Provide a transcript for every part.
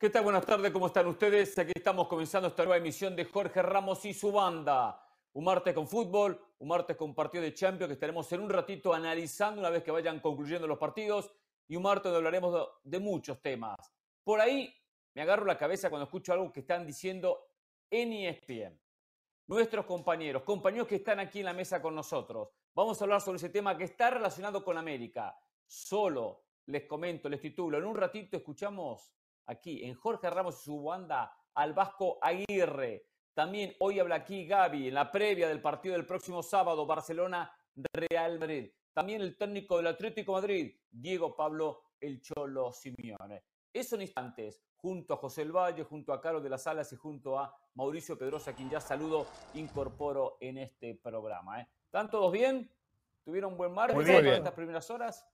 ¿Qué tal? Buenas tardes, ¿cómo están ustedes? Aquí estamos comenzando esta nueva emisión de Jorge Ramos y su banda. Un martes con fútbol, un martes con partido de Champions que estaremos en un ratito analizando una vez que vayan concluyendo los partidos y un martes donde hablaremos de, muchos temas. Por ahí me agarro la cabeza cuando escucho algo que están diciendo en ESPN. Nuestros compañeros, compañeros que están aquí en la mesa con nosotros. Vamos a hablar sobre ese tema que está relacionado con América. Solo les comento, les titulo. En un ratito escuchamos aquí en Jorge Ramos y su banda al Vasco Aguirre. También hoy habla aquí Gaby en la previa del partido del próximo sábado, Barcelona-Real Madrid. También el técnico del Atlético Madrid, Diego Pablo El Cholo Simeone. Eso en instantes, junto a José El Valle, junto a Carlos de las Alas y junto a Mauricio Pedrosa, quien ya saludo, incorporo en este programa. ¿eh? ¿Están todos bien? ¿Tuvieron buen martes en estas primeras horas?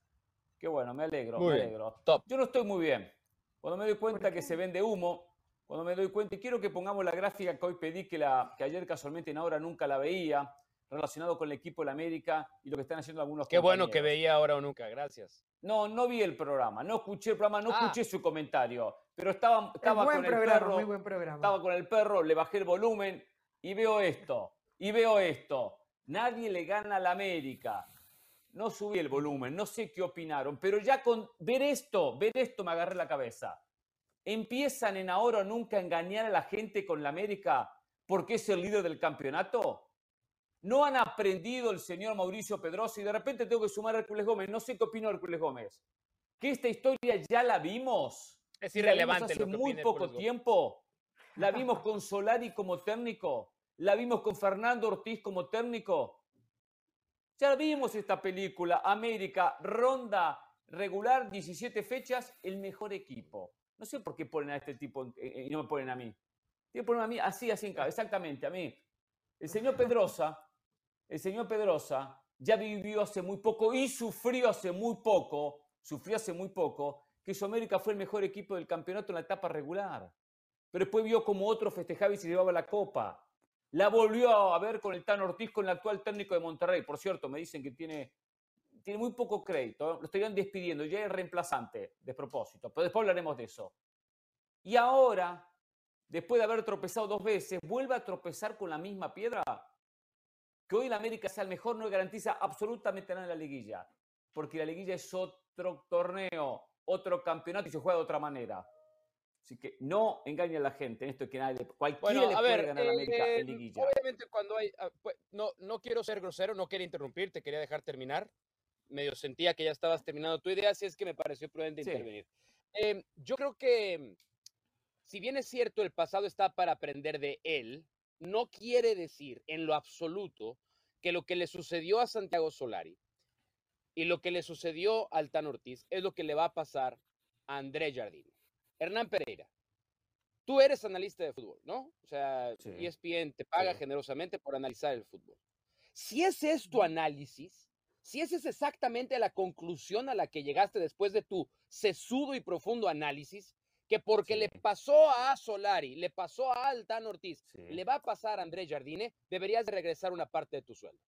Qué bueno, me alegro, Muy me alegro. Top. Yo no estoy muy bien. Cuando me doy cuenta que se vende humo, cuando me doy cuenta, y quiero que pongamos la gráfica que hoy pedí, que, la, que ayer casualmente en ahora nunca la veía, relacionado con el equipo de la América y lo que están haciendo algunos Qué bueno que veía ahora o nunca, gracias. No, no vi el programa, no escuché el programa, no Ah. escuché su comentario, pero estaba, estaba buen con el programa, perro, muy buen programa. estaba con el perro, le bajé el volumen y veo esto, y veo esto. Nadie le gana a la América. No subí el volumen, no sé qué opinaron, pero ya con ver esto, ver esto me agarré la cabeza. Empiezan en ahora o nunca a engañar a la gente con la América porque es el líder del campeonato. No han aprendido el señor Mauricio Pedrosa y de repente tengo que sumar a Hércules Gómez. No sé qué opinó Hércules Gómez. Que esta historia ya la vimos. Es la vimos irrelevante hace lo que muy poco tiempo. La vimos con Solari como técnico. La vimos con Fernando Ortiz como técnico. Ya vimos esta película. América, ronda regular, 17 fechas, el mejor equipo. No sé por qué ponen a este tipo eh, y no me ponen a mí. Tienen ponerme a mí así, así en casa, exactamente, a mí. El señor Pedrosa, el señor Pedrosa ya vivió hace muy poco y sufrió hace muy poco, sufrió hace muy poco, que su América fue el mejor equipo del campeonato en la etapa regular. Pero después vio como otro festejaba y se llevaba la copa. La volvió a ver con el Tan Ortiz, con el actual técnico de Monterrey. Por cierto, me dicen que tiene, tiene muy poco crédito. ¿eh? Lo estarían despidiendo. Ya es reemplazante, de propósito. Pero después hablaremos de eso. Y ahora, después de haber tropezado dos veces, vuelve a tropezar con la misma piedra. Que hoy el América sea el mejor no garantiza absolutamente nada en la liguilla. Porque la liguilla es otro torneo, otro campeonato y se juega de otra manera. Así que no engañe a la gente en esto que nadie, cualquiera Bueno, le a puede ver, ganar a América eh, en liguilla. obviamente cuando hay, ah, pues, no, no quiero ser grosero, no quería interrumpir, te quería dejar terminar. Medio sentía que ya estabas terminando tu idea, así es que me pareció prudente Sí. intervenir. Em, yo creo que, mm, si bien es cierto, el pasado está para aprender de él, no quiere decir en lo absoluto que lo que le sucedió a Santiago Solari y lo que le sucedió al Tan Ortiz es lo que le va a pasar a André Jardine. Hernán Pereira, tú eres analista de fútbol, ¿no? O sea, Sí. ESPN te paga Sí. generosamente por analizar el fútbol. Si ese es tu análisis, si esa es exactamente la conclusión a la que llegaste después de tu sesudo y profundo análisis, que porque le pasó a Solari, le pasó a Altan Ortiz, le va a pasar a Andrés Jardine, deberías de regresar una parte de tu sueldo.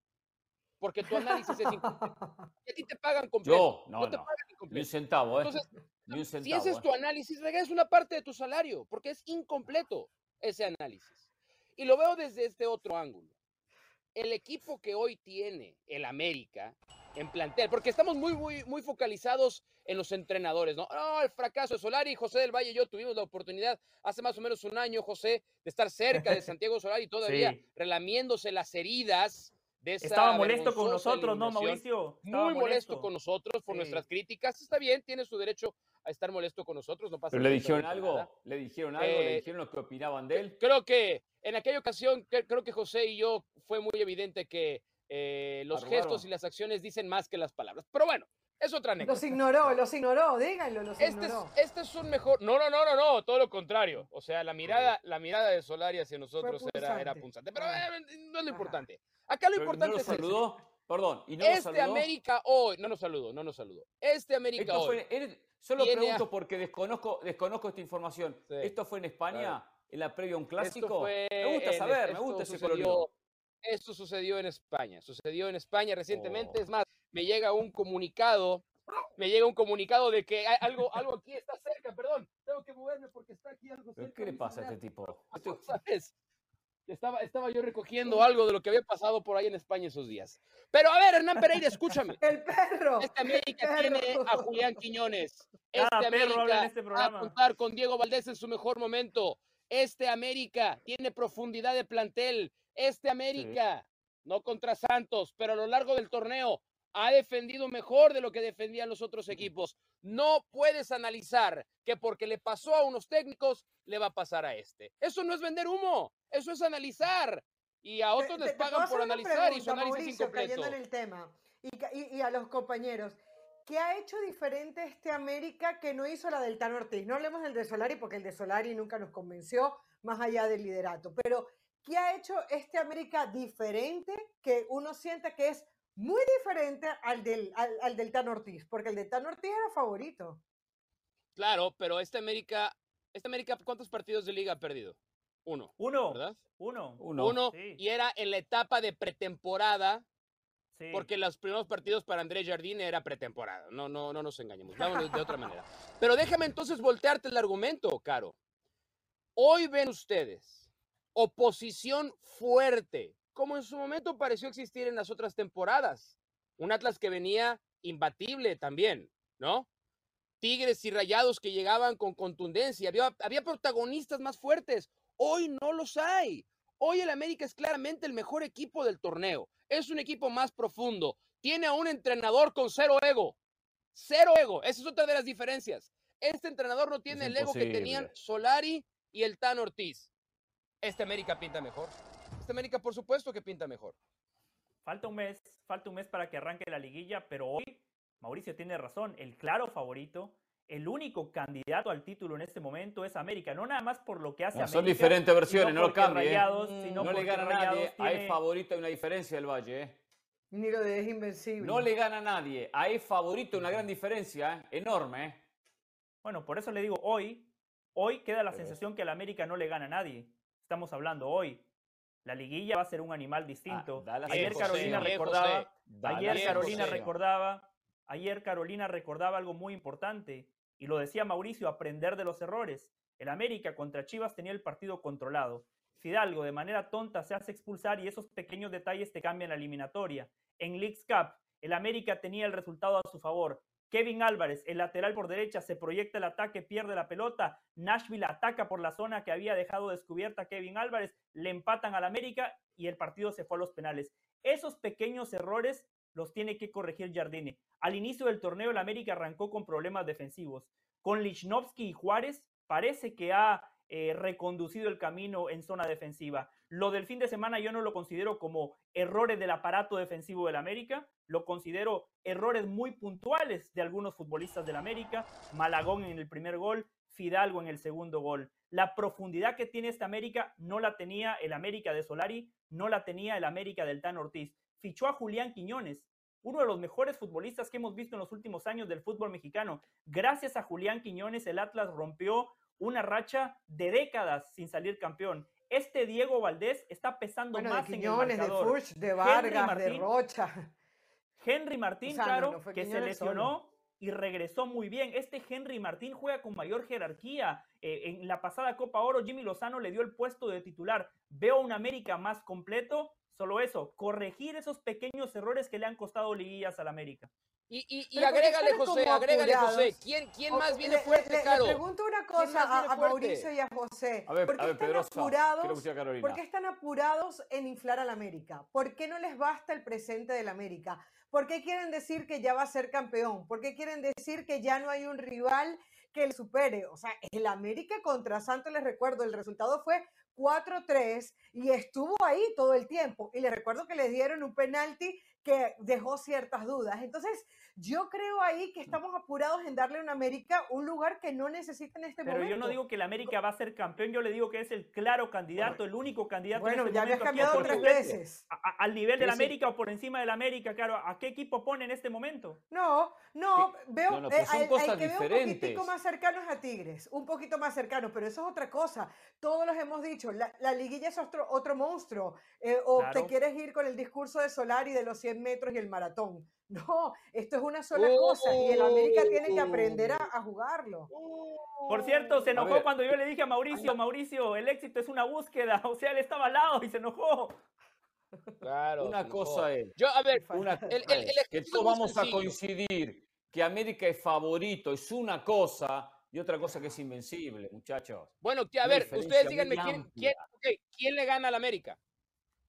Porque tu análisis es incompleto. Y a ti te pagan completo. Yo, no, te no. pagan Ni un centavo, ¿eh? Entonces, Ni un si centavo. ese es ¿eh? tu análisis, regresa una parte de tu salario, porque es incompleto ese análisis. Y lo veo desde este otro ángulo. El equipo que hoy tiene el América en plantel, porque estamos muy, muy, muy focalizados en los entrenadores, ¿no? No, el fracaso de Solari, José del Valle y yo tuvimos la oportunidad hace más o menos un año, José, de estar cerca de Santiago Solari todavía Sí. relamiéndose las heridas de esa Estaba molesto con nosotros, ¿no, Mauricio? Estaba muy molesto con nosotros por Sí. nuestras críticas. Está bien, tiene su derecho a estar molesto con nosotros, no pasa ¿Pero le dijeron algo? nada. ¿Le dijeron algo? ¿Le Eh, dijeron lo que opinaban de él? Creo que en aquella ocasión, cre- creo que José y yo fue muy evidente que eh, los Arrugaron. gestos y las acciones dicen más que las palabras. Pero bueno, es otra anécdota. Los ignoró, los ignoró, díganlo, los Este es, ignoró. este es un mejor. No, no, no, no, no, todo lo contrario. O sea, la mirada, la mirada de Solari hacia nosotros era, era punzante. punzante. Pero Ah. eh, no es lo Ajá. importante. Acá lo Pero importante ¿No lo es Este saludó? América hoy, no nos saludó, no nos saludó. Este América Esto hoy. fue, él- solo a- pregunto porque desconozco, desconozco esta información. Sí, ¿Esto fue en España? claro. ¿En la previa a un clásico? fue me gusta en- saber, me gusta ese colorido. Esto sucedió en España, sucedió en España recientemente. Oh. Es más, me llega un comunicado, me llega un comunicado de que algo, algo aquí está cerca, perdón, tengo que moverme porque está aquí algo ¿Pero cerca ¿Qué le pasa a este tipo? ¿sabes? Estaba, estaba yo recogiendo algo de lo que había pasado por ahí en España esos días. Pero a ver, Hernán Pereira, escúchame. El perro. Este América Perro. tiene a Julián Quiñones. Este Cada perro habla en América este va a contar con Diego Valdés en su mejor momento. Este América tiene profundidad de plantel. Este América, no contra Santos, pero a lo largo del torneo ha defendido mejor de lo que defendían los otros equipos. No puedes analizar que porque le pasó a unos técnicos, le va a pasar a este. Eso no es vender humo, eso es analizar. Y a otros Te- les pagan por analizar y su análisis es Mauricio, incompleto. en el tema. Y- y a los compañeros. ¿Qué ha hecho diferente este América que no hizo la del Tano Ortiz? No hablemos del de Solari porque el de Solari nunca nos convenció, más allá del liderato. Pero, ¿qué ha hecho este América diferente que uno sienta que es muy diferente al del, al, al del Tano Ortiz? Porque el del Tano Ortiz era favorito. Claro, pero este América, este América, ¿cuántos partidos de liga ha perdido? Uno, Uno. ¿verdad? Uno. Uno. Uno, Sí. y era en la etapa de pretemporada, Sí. porque los primeros partidos para Andrés Jardín era pretemporada. No, no, no nos engañemos. Vámonos de otra manera. Pero déjame entonces voltearte el argumento, Caro. Hoy ven ustedes oposición fuerte, como en su momento pareció existir en las otras temporadas. Un Atlas que venía imbatible también, ¿no? Tigres y Rayados que llegaban con contundencia. Había, había protagonistas más fuertes. Hoy no los hay. Hoy el América es claramente el mejor equipo del torneo. Es un equipo más profundo. Tiene a un entrenador con cero ego. Cero ego. Esa es otra de las diferencias. Este entrenador no tiene el ego que tenían. Solari y el Tan Ortiz. Este América pinta mejor. Este América, por supuesto que pinta mejor. Falta un mes, falta un mes para que arranque la liguilla, pero hoy Mauricio tiene razón, el claro favorito, el único candidato al título en este momento es América, no nada más por lo que hace No, América. son diferentes versiones, sino no lo cambie. ¿eh? Rayados, sino No le gana a Rayados nadie. tiene- Hay favorito, hay una diferencia del Valle. ¿eh? Ni lo de es invencible. No le gana a nadie. Hay favorito, una gran diferencia. ¿eh? Enorme. ¿eh? Bueno, por eso le digo hoy, hoy queda la Pero sensación que al América no le gana a nadie. Estamos hablando hoy. La liguilla va a ser un animal distinto. la ayer. Carolina José. recordaba, ayer Carolina José. recordaba, ayer Carolina recordaba algo muy importante y lo decía Mauricio, aprender de los errores. El América contra Chivas tenía el partido controlado. Fidalgo de manera tonta se hace expulsar y esos pequeños detalles te cambian la eliminatoria. En Leagues Cup, el América tenía el resultado a su favor. Kevin Álvarez, el lateral por derecha, se proyecta el ataque, pierde la pelota. Nashville ataca por la zona que había dejado descubierta Kevin Álvarez, le empatan al América y el partido se fue a los penales. Esos pequeños errores los tiene que corregir Jardine. Al inicio del torneo, el América arrancó con problemas defensivos. Con Lichnowsky y Juárez, parece que ha eh, reconducido el camino en zona defensiva. Lo del fin de semana yo no lo considero como errores del aparato defensivo del América, lo considero errores muy puntuales de algunos futbolistas del América, Malagón en el primer gol, Fidalgo en el segundo gol. La profundidad que tiene esta América no la tenía el América de Solari, no la tenía el América del Tan Ortiz. Fichó a Julián Quiñones, uno de los mejores futbolistas que hemos visto en los últimos años del fútbol mexicano. Gracias a Julián Quiñones, el Atlas rompió una racha de décadas sin salir campeón. Este Diego Valdés está pesando Bueno, de más en el Quiñones, de marcador. Furch, de Vargas, de. Rocha. Henry Martín, O sea, no, claro, no que se lesionó y regresó muy bien. Este Henry Martín juega con mayor jerarquía. Eh, en la pasada Copa Oro, Jimmy Lozano le dio el puesto de titular. Veo un América más completo. Solo eso, corregir esos pequeños errores que le han costado liguillas al América. Y, y, y agrégale, José, agrégale, José. ¿Quién, quién más le- viene le- fuerte, le, le Caro? pregunto una cosa a, a? Mauricio y a José. A ver, ¿Por qué a ver, están. Quiero apurados? a. ¿Por qué están apurados en inflar al América? ¿Por qué no les basta el presente del América? ¿Por qué quieren decir que ya va a ser campeón? ¿Por qué quieren decir que ya no hay un rival que le supere? O sea, el América contra Santos, les recuerdo, el resultado fue 4-3 y estuvo ahí todo el tiempo. Y les recuerdo que le dieron un penalti que dejó ciertas dudas. Entonces, yo creo ahí que estamos apurados en darle a un América un lugar que no necesita en este Pero momento. yo no digo que el América va a ser campeón, yo le digo que es el claro candidato, el único candidato Bueno, en este ya habías momento. ¿A quién cambiado tres veces. A- a- al nivel del Sí, sí. América o por encima del América, claro. ¿A qué equipo pone en este momento? No, no, veo No, no, eh, pero son al- al cosas que veo un diferentes. poquitico más cercano es a Tigres, un poquito más cercano, pero eso es otra cosa. Todos los hemos dicho la, la liguilla es otro, otro monstruo. eh, o te Claro. quieres ir con el discurso de Solari de los 100 metros y el maratón. No, esto es una sola cosa y el América tiene que aprender a, a jugarlo. Por cierto, se enojó cuando yo le dije a Mauricio, Mauricio, el éxito es una búsqueda. O sea, él estaba al lado y se enojó. Claro. Una cosa es, Yo, a ver, una El- cosa el- que todos vamos a coincidir que América es favorito, es una cosa, y otra cosa que es invencible, muchachos. bueno, a ver, ustedes díganme quién, quién, quién le gana al América.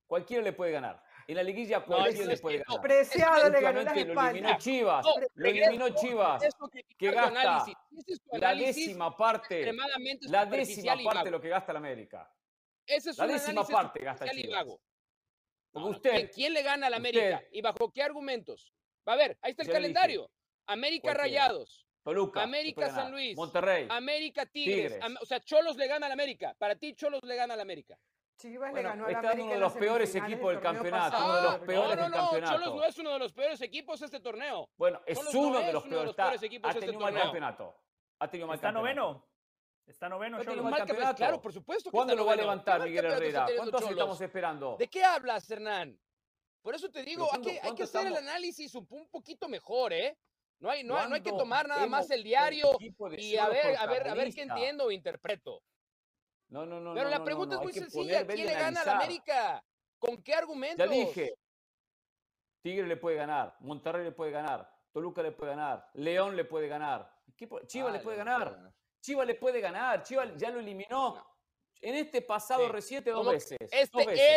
Cualquiera le puede ganar. En la liguilla No, cualquiera eso le es puede que no. ganar. Preciado le ganó las lo eliminó. Chivas, No, lo eliminó Chivas, Eso que gasta es la décima parte, extremadamente la décima parte de lo que gasta la América. Ese es la un décima parte gasta Chivas. No, no, usted, ¿quién, quién le gana al América? usted- ¿Y bajo qué argumentos? Va a ver, ahí está el dije. calendario. América Cualquiera. Rayados, Toluca, América San ganar. Luis, Monterrey. América Tigres. Tigres. Am- o sea, Cholos le gana al América. Para ti, Cholos le gana al América. Chivas le Bueno, ganó al está América uno de los peores equipos del campeonato, uno de los peores no, no, del no, campeonato. Cholos no es uno de los peores equipos este torneo. Bueno, es Cholos uno no de es los uno de peores. los está- peores equipos ha de este tenido un mal torneo. campeonato. Ha tenido mal Está campeonato. noveno. Está noveno, Cholos. un mal campeonato, campeonato. Claro, por supuesto que ¿Cuándo está lo va a levantar ¿Qué mal Miguel está Herrera? ¿Cuántos estamos esperando? ¿De qué hablas, Hernán? Por eso te digo, hay ¿cuándo- que, hay que hacer el análisis un, un poquito mejor, ¿eh? No hay, no, hay- no hay que ¿Cuándo tomar nada más el diario y a ver, a ver, a ver qué entiendo o interpreto. No, no, no. Pero no, la pregunta no, es muy sencilla, ¿quién le gana al analizar. América? ¿Con qué argumentos? Ya dije, Tigre le puede ganar, Monterrey le puede ganar, Toluca le puede ganar, León le puede ganar, Chivas Ah, le puede le ganar, Chivas le puede ganar, Chivas ya lo eliminó en este pasado Sí. reciente dos Este, veces.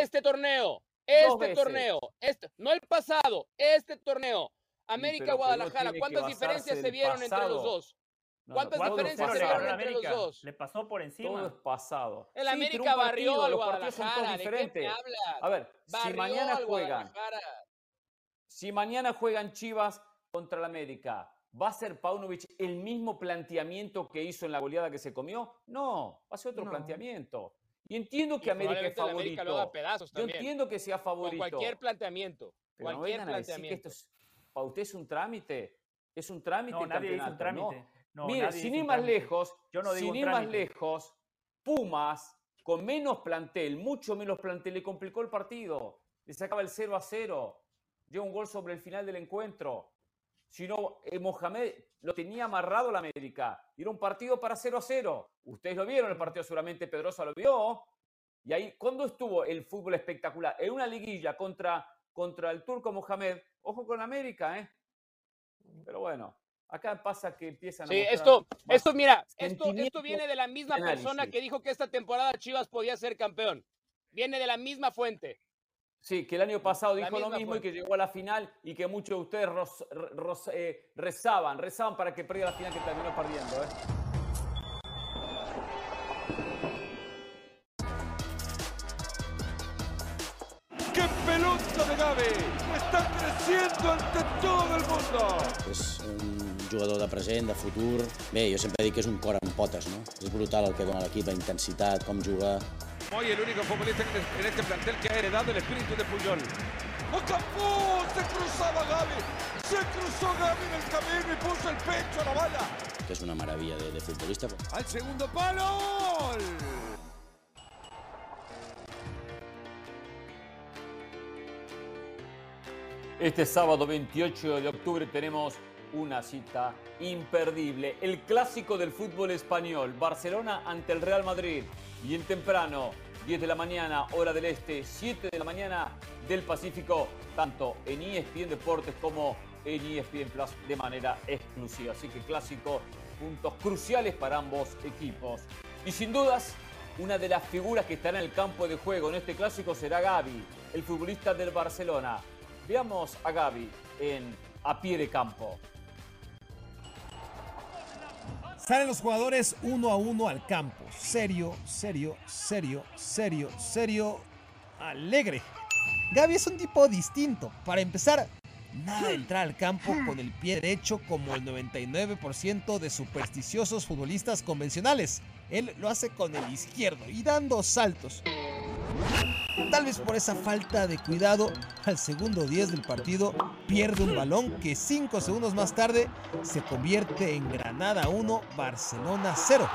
este torneo, este torneo, este, no el pasado, este torneo. América Guadalajara, ¿cuántas diferencias se vieron entre los dos? No, no, ¿cuántas es diferencias se entre los América. dos? Le pasó por encima. Todo es pasado. El Sí, América barrió partido, al los Guadalajara. ¿De qué me hablas? A ver, si Barrió mañana al juegan, si mañana juegan Chivas contra el América, ¿va a ser Paunovic el mismo planteamiento que hizo en la goleada que se comió? No, va a ser otro No. planteamiento. Y entiendo Y que América es el América lo haga favorito. pedazos Yo entiendo que sea Con favorito. cualquier planteamiento. pero no cualquier vengan a decir que planteamiento. esto es, para usted es un trámite. Es un trámite No, nadie dice un campeonato, ¿no? No, Mire, sin ir más lejos, Yo no digo sin ir más lejos, Pumas, con menos plantel, mucho menos plantel, le complicó el partido. Le sacaba el 0 a 0. Lleva un gol sobre el final del encuentro. Si no, eh, Mohamed lo tenía amarrado la América. Era un partido para 0 a 0. Ustedes lo vieron el partido, seguramente Pedrosa lo vio. Y ahí, ¿cuándo estuvo el fútbol espectacular? En una liguilla contra, contra el turco Mohamed. Ojo con América, ¿eh? Pero bueno, acá pasa que empiezan a Sí, mostrar esto, esto, mira, esto, esto viene de la misma persona que dijo que esta temporada Chivas podía ser campeón. Viene de la misma fuente. Sí, que el año pasado La dijo lo mismo y que llegó a la final y que muchos de ustedes eh, rezaban, rezaban para que perdiera la final que terminó perdiendo. ¿eh? ¡Está creciendo ante todo el mundo! És un jugador de present, de futur. Bé, jo sempre dic que és un cor amb potes, no? És brutal el que dona l'equip, la intensitat, com juga. Hoy el único futbolista en este- plantel que ha heredado el espíritu de Puyol. ¡Acabó! ¡Se cruzaba Gavi! ¡Se cruzó Gavi en el camino y puso el pecho a la bala! que és una meravella de, de futbolista. ¡Al segundo palo! Este sábado 28 de octubre tenemos una cita imperdible, el clásico del fútbol español, Barcelona ante el Real Madrid. Y en temprano, 10 de la mañana, hora del este, 7 de la mañana del Pacífico, tanto en ESPN Deportes como en ESPN Plus de manera exclusiva. Así que clásico, puntos cruciales para ambos equipos. Y sin dudas, una de las figuras que estará en el campo de juego en este clásico será Gaby, el futbolista del Barcelona. Veamos a Gaby en a pie de campo. Salen los jugadores uno a uno al campo. Serio, serio, serio, serio, serio, alegre. Gaby es un tipo distinto. Para empezar, nada de entrar al campo con el pie derecho como el 99% de supersticiosos futbolistas convencionales. Él lo hace con el izquierdo y dando saltos. Tal vez por esa falta de cuidado, al segundo 10 del partido pierde un balón que 5 segundos más tarde se convierte en Granada 1, Barcelona 0.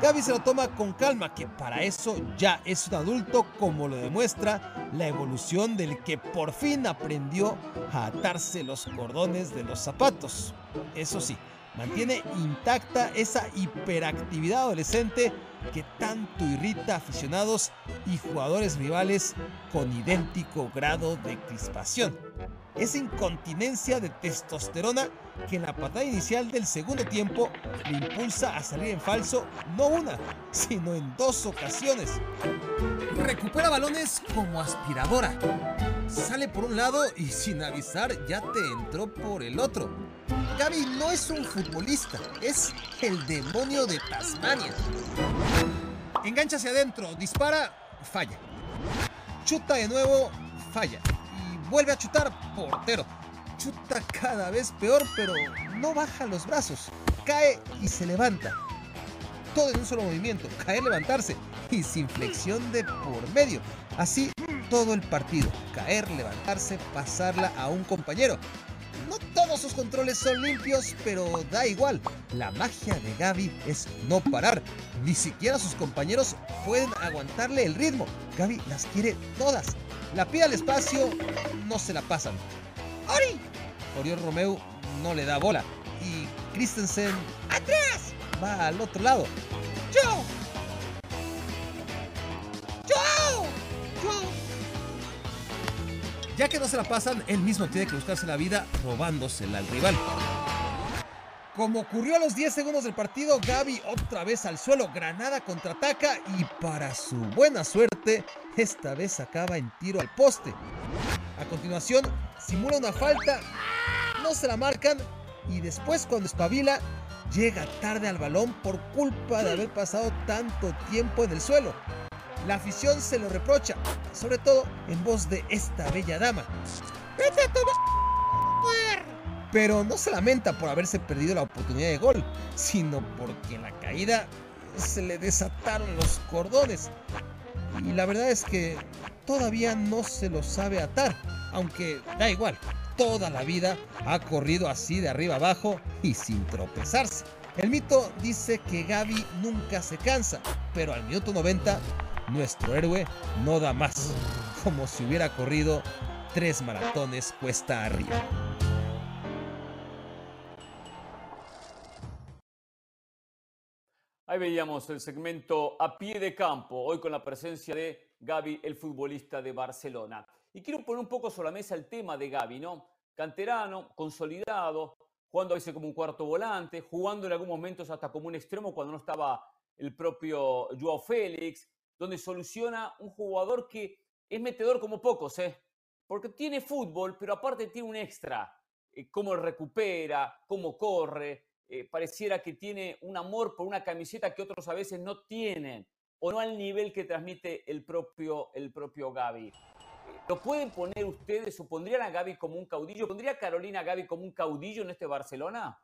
Gaby se lo toma con calma, que para eso ya es un adulto, como lo demuestra la evolución del que por fin aprendió a atarse los cordones de los zapatos. Eso sí, mantiene intacta esa hiperactividad adolescente que tanto irrita a aficionados y jugadores rivales con idéntico grado de crispación. Esa incontinencia de testosterona que en la patada inicial del segundo tiempo le impulsa a salir en falso no una, sino en dos ocasiones. Recupera balones como aspiradora. Sale por un lado y sin avisar ya te entró por el otro. Gaby no es un futbolista, es el demonio de Tasmania. Engancha hacia adentro, dispara, falla. Chuta de nuevo, falla. Vuelve a chutar, portero. Chuta cada vez peor, pero no baja los brazos. Cae y se levanta. Todo en un solo movimiento, caer, levantarse y sin flexión de por medio. Así todo el partido, caer, levantarse, pasarla a un compañero. No todos sus controles son limpios, pero da igual. La magia de Gaby es no parar. Ni siquiera sus compañeros pueden aguantarle el ritmo. Gaby las quiere todas. La pide al espacio, no se la pasan. ¡Ori! Oriol Romeu no le da bola. Y Christensen, ¡atrás! Va al otro lado. ¡Yo! ¡Yo! ¡Yo! Ya que no se la pasan, él mismo tiene que buscarse la vida robándosela al rival. Como ocurrió a los 10 segundos del partido, Gaby otra vez al suelo, Granada contraataca y para su buena suerte, esta vez acaba en tiro al poste. A continuación, simula una falta, no se la marcan y después cuando espabila, llega tarde al balón por culpa de haber pasado tanto tiempo en el suelo. La afición se lo reprocha, sobre todo en voz de esta bella dama. ¡Vete a tomar! Pero no se lamenta por haberse perdido la oportunidad de gol, sino porque en la caída se le desataron los cordones. Y la verdad es que todavía no se lo sabe atar, aunque da igual, toda la vida ha corrido así de arriba abajo y sin tropezarse. El mito dice que Gaby nunca se cansa, pero al minuto 90 nuestro héroe no da más, como si hubiera corrido tres maratones cuesta arriba. Ahí veíamos el segmento a pie de campo, hoy con la presencia de Gaby, el futbolista de Barcelona. Y quiero poner un poco sobre la mesa el tema de Gaby, ¿no? Canterano, consolidado, jugando a veces como un cuarto volante, jugando en algunos momentos hasta como un extremo cuando no estaba el propio Joao Félix, donde soluciona un jugador que es metedor como pocos, ¿eh? Porque tiene fútbol, pero aparte tiene un extra. Eh, cómo recupera, cómo corre. Eh, pareciera que tiene un amor por una camiseta que otros a veces no tienen, o no al nivel que transmite el propio, el propio Gaby. ¿Lo pueden poner ustedes o pondrían a Gaby como un caudillo? ¿Pondría Carolina a Gaby como un caudillo en este Barcelona?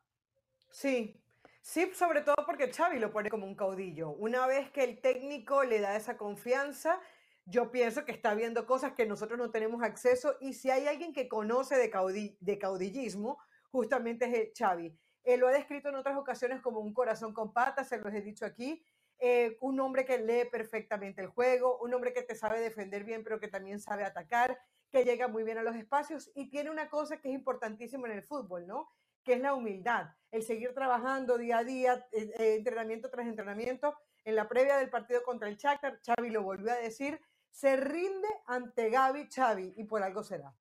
Sí, sí, sobre todo porque Xavi lo pone como un caudillo. Una vez que el técnico le da esa confianza, yo pienso que está viendo cosas que nosotros no tenemos acceso y si hay alguien que conoce de, de caudillismo, justamente es el Xavi. Él lo ha descrito en otras ocasiones como un corazón con patas, se los he dicho aquí, eh, un hombre que lee perfectamente el juego, un hombre que te sabe defender bien, pero que también sabe atacar, que llega muy bien a los espacios y tiene una cosa que es importantísima en el fútbol, ¿no? Que es la humildad, el seguir trabajando día a día, eh, eh, entrenamiento tras entrenamiento. En la previa del partido contra el Shakhtar, Xavi lo volvió a decir, se rinde ante Gaby Xavi y por algo será.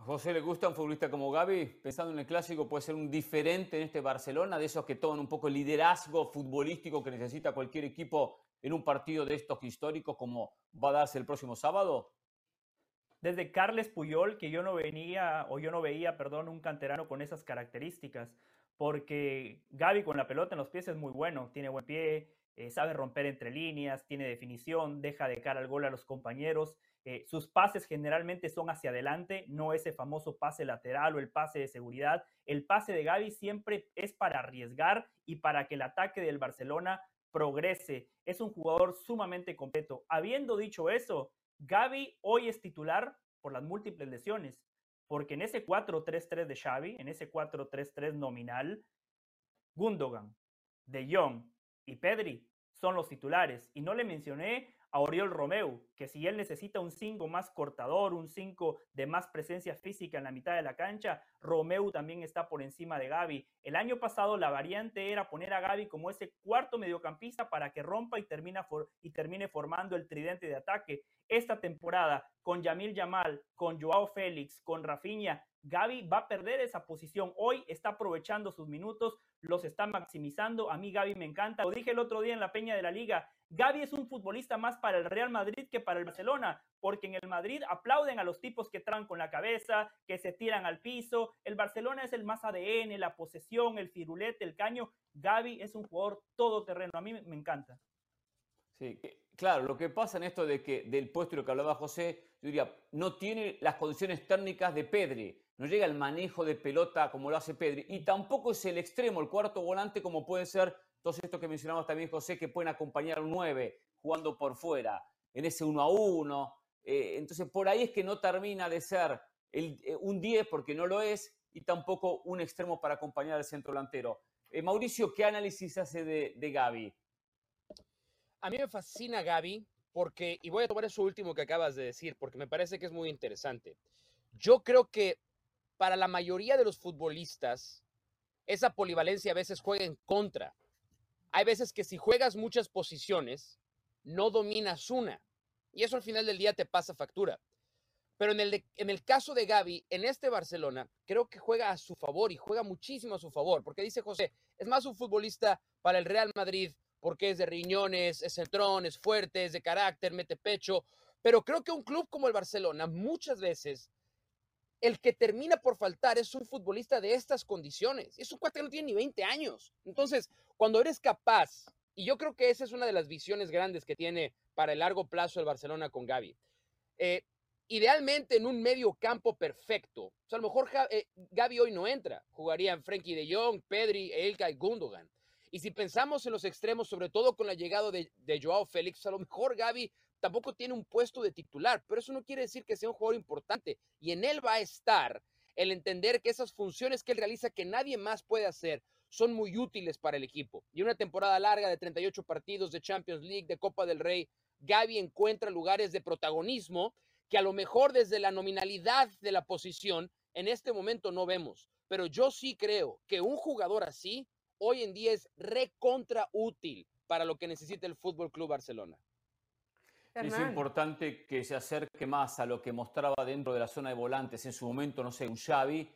¿A José le gusta un futbolista como Gaby? Pensando en el clásico, puede ser un diferente en este Barcelona, de esos que toman un poco el liderazgo futbolístico que necesita cualquier equipo en un partido de estos históricos como va a darse el próximo sábado. Desde Carles Puyol, que yo no venía, o yo no veía, perdón, un canterano con esas características, porque Gaby con la pelota en los pies es muy bueno, tiene buen pie, eh, sabe romper entre líneas, tiene definición, deja de cara al gol a los compañeros. Eh, sus pases generalmente son hacia adelante, no ese famoso pase lateral o el pase de seguridad. El pase de Gaby siempre es para arriesgar y para que el ataque del Barcelona progrese. Es un jugador sumamente completo. Habiendo dicho eso, Gaby hoy es titular por las múltiples lesiones, porque en ese 4-3-3 de Xavi, en ese 4-3-3 nominal, Gundogan, De Jong y Pedri son los titulares. Y no le mencioné a Oriol Romeu, que si él necesita un 5 más cortador, un 5 de más presencia física en la mitad de la cancha, Romeu también está por encima de Gaby. El año pasado la variante era poner a Gaby como ese cuarto mediocampista para que rompa y, termine formando el tridente de ataque. Esta temporada, con Yamil Yamal, con Joao Félix, con Rafinha, Gaby va a perder esa posición. Hoy está aprovechando sus minutos, los está maximizando. A mí Gaby me encanta. Lo dije el otro día en la Peña de la Liga. Gaby es un futbolista más para el Real Madrid que para el Barcelona, porque en el Madrid aplauden a los tipos que traen con la cabeza, que se tiran al piso. El Barcelona es el más ADN, la posesión, el firulete, el caño. Gaby es un jugador todoterreno. A mí me encanta. Sí, claro, lo que pasa en esto de que del puesto y lo que hablaba José, yo diría, no tiene las condiciones técnicas de Pedri no llega el manejo de pelota como lo hace Pedri, y tampoco es el extremo, el cuarto volante, como pueden ser todos estos que mencionamos también, José, que pueden acompañar a un 9 jugando por fuera, en ese 1 a 1. Eh, entonces, por ahí es que no termina de ser eh, un 10, porque no lo es, y tampoco un extremo para acompañar al centro delantero. Eh, Mauricio, ¿qué análisis hace de, de Gaby? A mí me fascina Gaby, porque, y voy a tomar eso último que acabas de decir, porque me parece que es muy interesante. Yo creo que para la mayoría de los futbolistas, esa polivalencia a veces juega en contra. Hay veces que si juegas muchas posiciones, no dominas una. Y eso al final del día te pasa factura. Pero en el, en el caso de Gaby, en este Barcelona, creo que juega a su favor y juega muchísimo a su favor, porque dice José, es más un futbolista para el Real Madrid porque es de riñones, es centrón, es fuerte, es de carácter, mete pecho. Pero creo que un club como el Barcelona muchas veces el que termina por faltar es un futbolista de estas condiciones. Es un cuate que no tiene ni 20 años. Entonces, cuando eres capaz, y yo creo que esa es una de las visiones grandes que tiene para el largo plazo el Barcelona con Gaby. Eh, idealmente en un medio campo perfecto. O sea, a lo mejor eh, Gaby hoy no entra. Jugarían Frenkie de Jong, Pedri, Elka y Gundogan. Y si pensamos en los extremos, sobre todo con la llegada de, de Joao Félix, a lo mejor Gaby tampoco tiene un puesto de titular, pero eso no quiere decir que sea un jugador importante. Y en él va a estar el entender que esas funciones que él realiza que nadie más puede hacer son muy útiles para el equipo. Y una temporada larga de 38 partidos de Champions League, de Copa del Rey, Gaby encuentra lugares de protagonismo que a lo mejor desde la nominalidad de la posición en este momento no vemos. Pero yo sí creo que un jugador así hoy en día es recontra útil para lo que necesita el Fútbol Club Barcelona. Es importante que se acerque más a lo que mostraba dentro de la zona de volantes en su momento, no sé, un Xavi,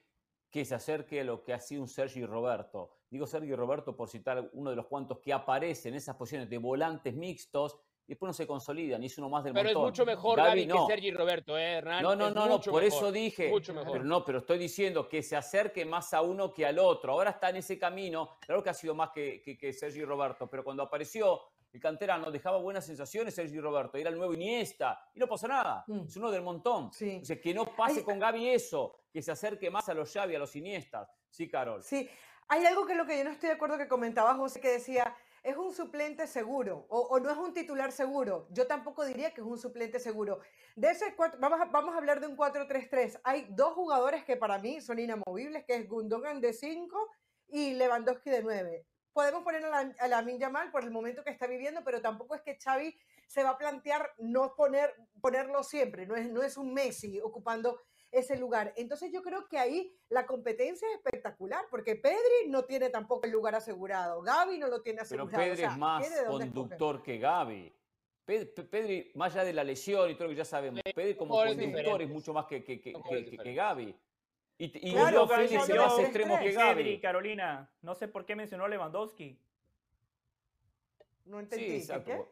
que se acerque a lo que ha sido un Sergi Roberto. Digo Sergi Roberto por citar uno de los cuantos que aparece en esas posiciones de volantes mixtos y después no se consolidan y es uno más del pero montón. Pero es mucho mejor Gaby, que Sergi Roberto, ¿eh, Hernán? No, no, no, no, por eso dije. Mucho mejor. Pero no, pero estoy diciendo que se acerque más a uno que al otro. Ahora está en ese camino. Claro que ha sido más que, que, que Sergi Roberto, pero cuando apareció el canterano dejaba buenas sensaciones Sergio Roberto, era el nuevo Iniesta, y no pasa nada, mm. es uno del montón. Sí. que no pase con Gaby eso, que se acerque más a los Xavi, a los Iniestas. Sí, Carol. Sí, hay algo que lo que yo no estoy de acuerdo que comentaba José, que decía, es un suplente seguro o, no es un titular seguro. Yo tampoco diría que es un suplente seguro. De ese vamos, a, vamos a hablar de un 4-3-3. Hay dos jugadores que para mí son inamovibles, que es Gundogan de 5 y Lewandowski de 9 podemos poner a la, a Yamal por el momento que está viviendo, pero tampoco es que Xavi se va a plantear no poner, ponerlo siempre, no es, no es un Messi ocupando ese lugar. Entonces yo creo que ahí la competencia es espectacular, porque Pedri no tiene tampoco el lugar asegurado, Gaby no lo tiene asegurado. Pero Pedri es más conductor que Gaby. Pedri, más allá de la lesión y todo lo que ya sabemos, Pedri como conductor es mucho más que, que, que, que Gaby. Y, y claro, Félix más extremo que Gaby. Carolina, no sé por qué mencionó a Lewandowski. No entendí. Sí, ¿qué?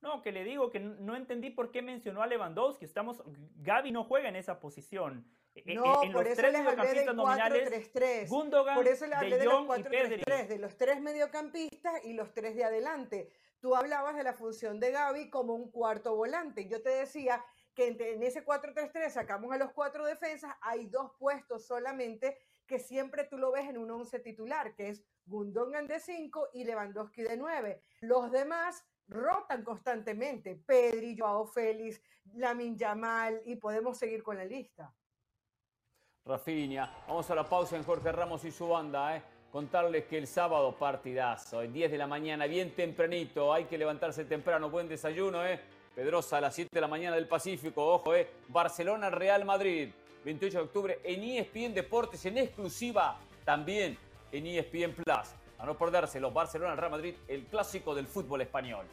No, que le digo que no entendí por qué mencionó a Lewandowski. Estamos, Gaby no juega en esa posición. E, e, no, en, por los eso tres les hablé del 4-3-3. Gundogan, por eso les hablé de, de los 4-3-3, de los tres mediocampistas y los tres de adelante. Tú hablabas de la función de Gaby como un cuarto volante. Yo te decía que en ese 4-3-3 sacamos a los cuatro defensas, hay dos puestos solamente que siempre tú lo ves en un 11 titular, que es Gundogan de 5 y Lewandowski de 9. Los demás rotan constantemente, Pedri, Joao Félix, Lamin Yamal, y podemos seguir con la lista. Rafinha, vamos a la pausa en Jorge Ramos y su banda, ¿eh? contarles que el sábado partidazo, el 10 de la mañana, bien tempranito, hay que levantarse temprano, buen desayuno, ¿eh? Pedrosa a las 7 de la mañana del Pacífico, ojo, ¿eh? Barcelona, Real Madrid, 28 de octubre en ESPN Deportes, en exclusiva también en ESPN Plus. A no perdérselo, Barcelona, Real Madrid, el clásico del fútbol español.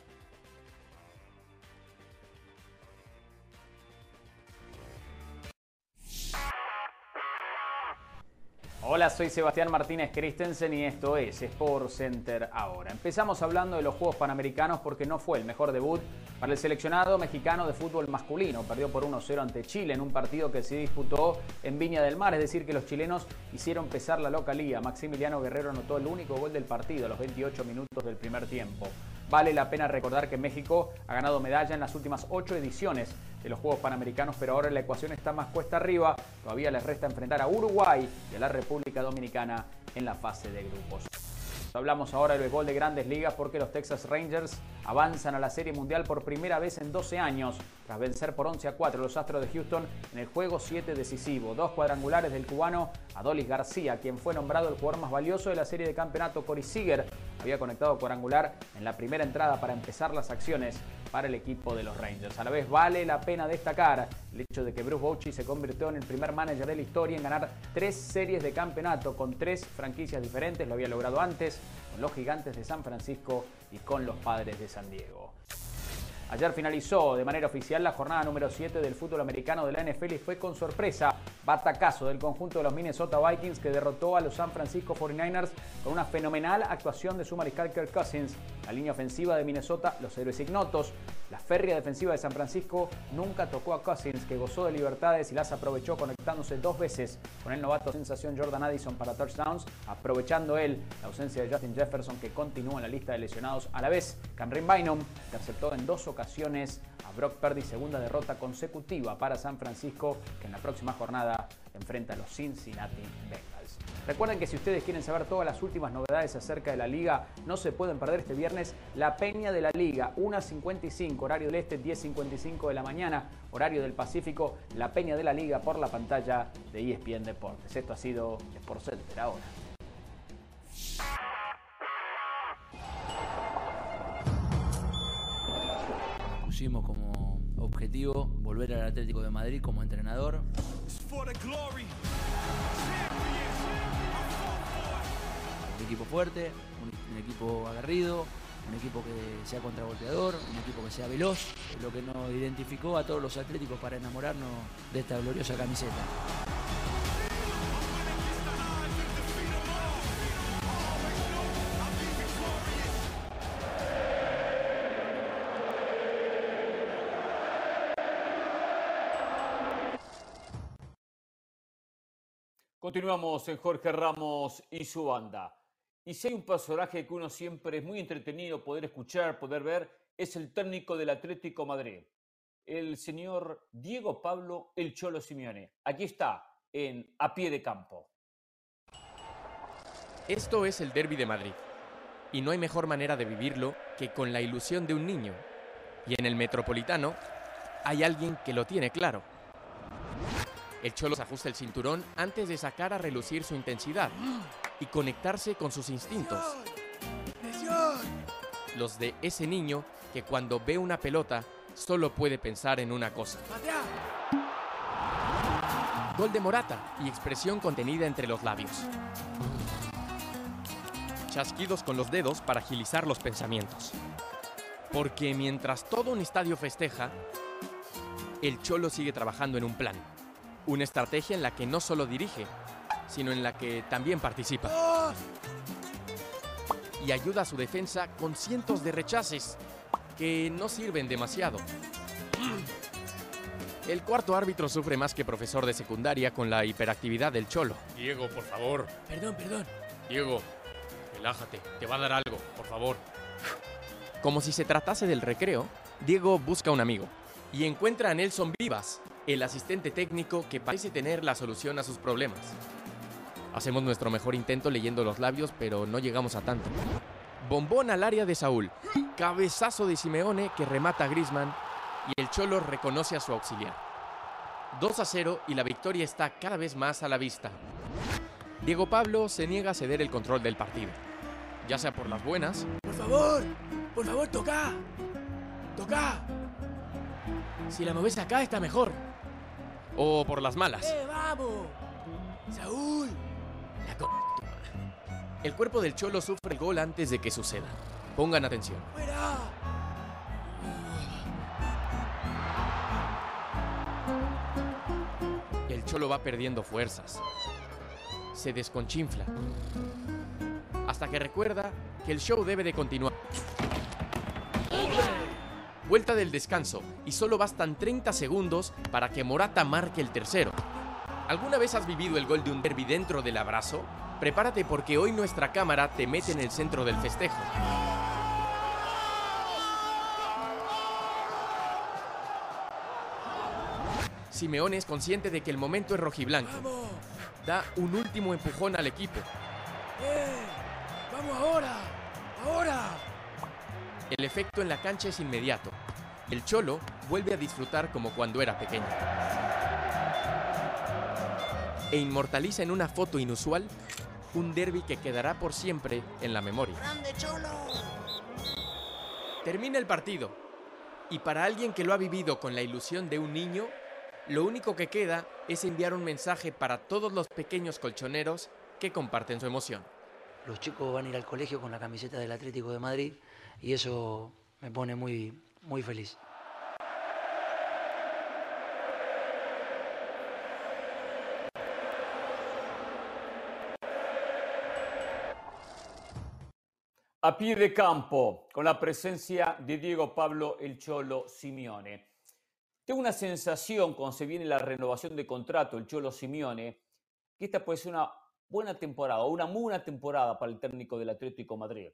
Hola, soy Sebastián Martínez Christensen y esto es Sport Center ahora. Empezamos hablando de los Juegos Panamericanos porque no fue el mejor debut para el seleccionado mexicano de fútbol masculino. Perdió por 1-0 ante Chile en un partido que se disputó en Viña del Mar, es decir, que los chilenos hicieron pesar la localía. Maximiliano Guerrero anotó el único gol del partido a los 28 minutos del primer tiempo. Vale la pena recordar que México ha ganado medalla en las últimas ocho ediciones de los Juegos Panamericanos, pero ahora la ecuación está más cuesta arriba. Todavía les resta enfrentar a Uruguay y a la República Dominicana en la fase de grupos. Hablamos ahora del béisbol de grandes ligas porque los Texas Rangers avanzan a la Serie Mundial por primera vez en 12 años, tras vencer por 11 a 4 los Astros de Houston en el juego 7 decisivo. Dos cuadrangulares del cubano Adolis García, quien fue nombrado el jugador más valioso de la serie de campeonato. Cory Seager había conectado cuadrangular en la primera entrada para empezar las acciones para el equipo de los Rangers. A la vez vale la pena destacar el hecho de que Bruce Bochy se convirtió en el primer manager de la historia en ganar tres series de campeonato con tres franquicias diferentes. Lo había logrado antes con los Gigantes de San Francisco y con los Padres de San Diego. Ayer finalizó de manera oficial la jornada número 7 del fútbol americano de la NFL y fue con sorpresa batacazo del conjunto de los Minnesota Vikings que derrotó a los San Francisco 49ers con una fenomenal actuación de su mariscal Kirk Cousins. La línea ofensiva de Minnesota, los héroes ignotos, la férrea defensiva de San Francisco nunca tocó a Cousins que gozó de libertades y las aprovechó conectándose dos veces con el novato sensación Jordan Addison para touchdowns, aprovechando él la ausencia de Justin Jefferson que continúa en la lista de lesionados a la vez. Cameron Bynum interceptó en dos ocasiones a Brock Purdy, segunda derrota consecutiva para San Francisco, que en la próxima jornada enfrenta a los Cincinnati Bengals. Recuerden que si ustedes quieren saber todas las últimas novedades acerca de la liga, no se pueden perder este viernes la Peña de la Liga, 1.55, horario del Este, 10.55 de la mañana, horario del Pacífico, la Peña de la Liga por la pantalla de ESPN Deportes. Esto ha sido Sport Center ahora. Pusimos como objetivo volver al Atlético de Madrid como entrenador. Un equipo fuerte, un, un equipo aguerrido, un equipo que sea contragolpeador, un equipo que sea veloz, lo que nos identificó a todos los atléticos para enamorarnos de esta gloriosa camiseta. Continuamos en Jorge Ramos y su banda. Y si hay un personaje que uno siempre es muy entretenido poder escuchar, poder ver, es el técnico del Atlético Madrid, el señor Diego Pablo El Cholo Simeone. Aquí está, en A Pie de Campo. Esto es el Derby de Madrid. Y no hay mejor manera de vivirlo que con la ilusión de un niño. Y en el Metropolitano hay alguien que lo tiene claro. El Cholo se ajusta el cinturón antes de sacar a relucir su intensidad y conectarse con sus instintos. Los de ese niño que cuando ve una pelota solo puede pensar en una cosa. Gol de Morata y expresión contenida entre los labios. Chasquidos con los dedos para agilizar los pensamientos. Porque mientras todo un estadio festeja, el Cholo sigue trabajando en un plan. Una estrategia en la que no solo dirige, sino en la que también participa. Y ayuda a su defensa con cientos de rechaces que no sirven demasiado. El cuarto árbitro sufre más que profesor de secundaria con la hiperactividad del cholo. Diego, por favor. Perdón, perdón. Diego, relájate, te va a dar algo, por favor. Como si se tratase del recreo, Diego busca un amigo y encuentra a Nelson Vivas, el asistente técnico que parece tener la solución a sus problemas. Hacemos nuestro mejor intento leyendo los labios, pero no llegamos a tanto. Bombón al área de Saúl. Cabezazo de Simeone que remata a Grisman y el Cholo reconoce a su auxiliar. 2 a 0 y la victoria está cada vez más a la vista. Diego Pablo se niega a ceder el control del partido, ya sea por las buenas Por favor, por favor, toca. Toca. Si la moves acá está mejor. O por las malas. ¡Eh, vamos! Saúl. La co- El cuerpo del Cholo sufre el gol antes de que suceda. Pongan atención. ¡Fuera! El Cholo va perdiendo fuerzas. Se desconchinfla. Hasta que recuerda que el show debe de continuar. Vuelta del descanso y solo bastan 30 segundos para que Morata marque el tercero. ¿Alguna vez has vivido el gol de un derby dentro del abrazo? Prepárate porque hoy nuestra cámara te mete en el centro del festejo. Simeone es consciente de que el momento es rojiblanco. Da un último empujón al equipo. ¡Eh! ¡Vamos ahora! ¡Ahora! El efecto en la cancha es inmediato. El Cholo vuelve a disfrutar como cuando era pequeño. E inmortaliza en una foto inusual un derby que quedará por siempre en la memoria. ¡Grande Cholo! Termina el partido. Y para alguien que lo ha vivido con la ilusión de un niño, lo único que queda es enviar un mensaje para todos los pequeños colchoneros que comparten su emoción. Los chicos van a ir al colegio con la camiseta del Atlético de Madrid y eso me pone muy, muy feliz. A pie de campo, con la presencia de Diego Pablo El Cholo Simeone. Tengo una sensación cuando se viene la renovación de contrato El Cholo Simeone, que esta puede ser una buena temporada, una muy buena temporada para el técnico del Atlético Madrid.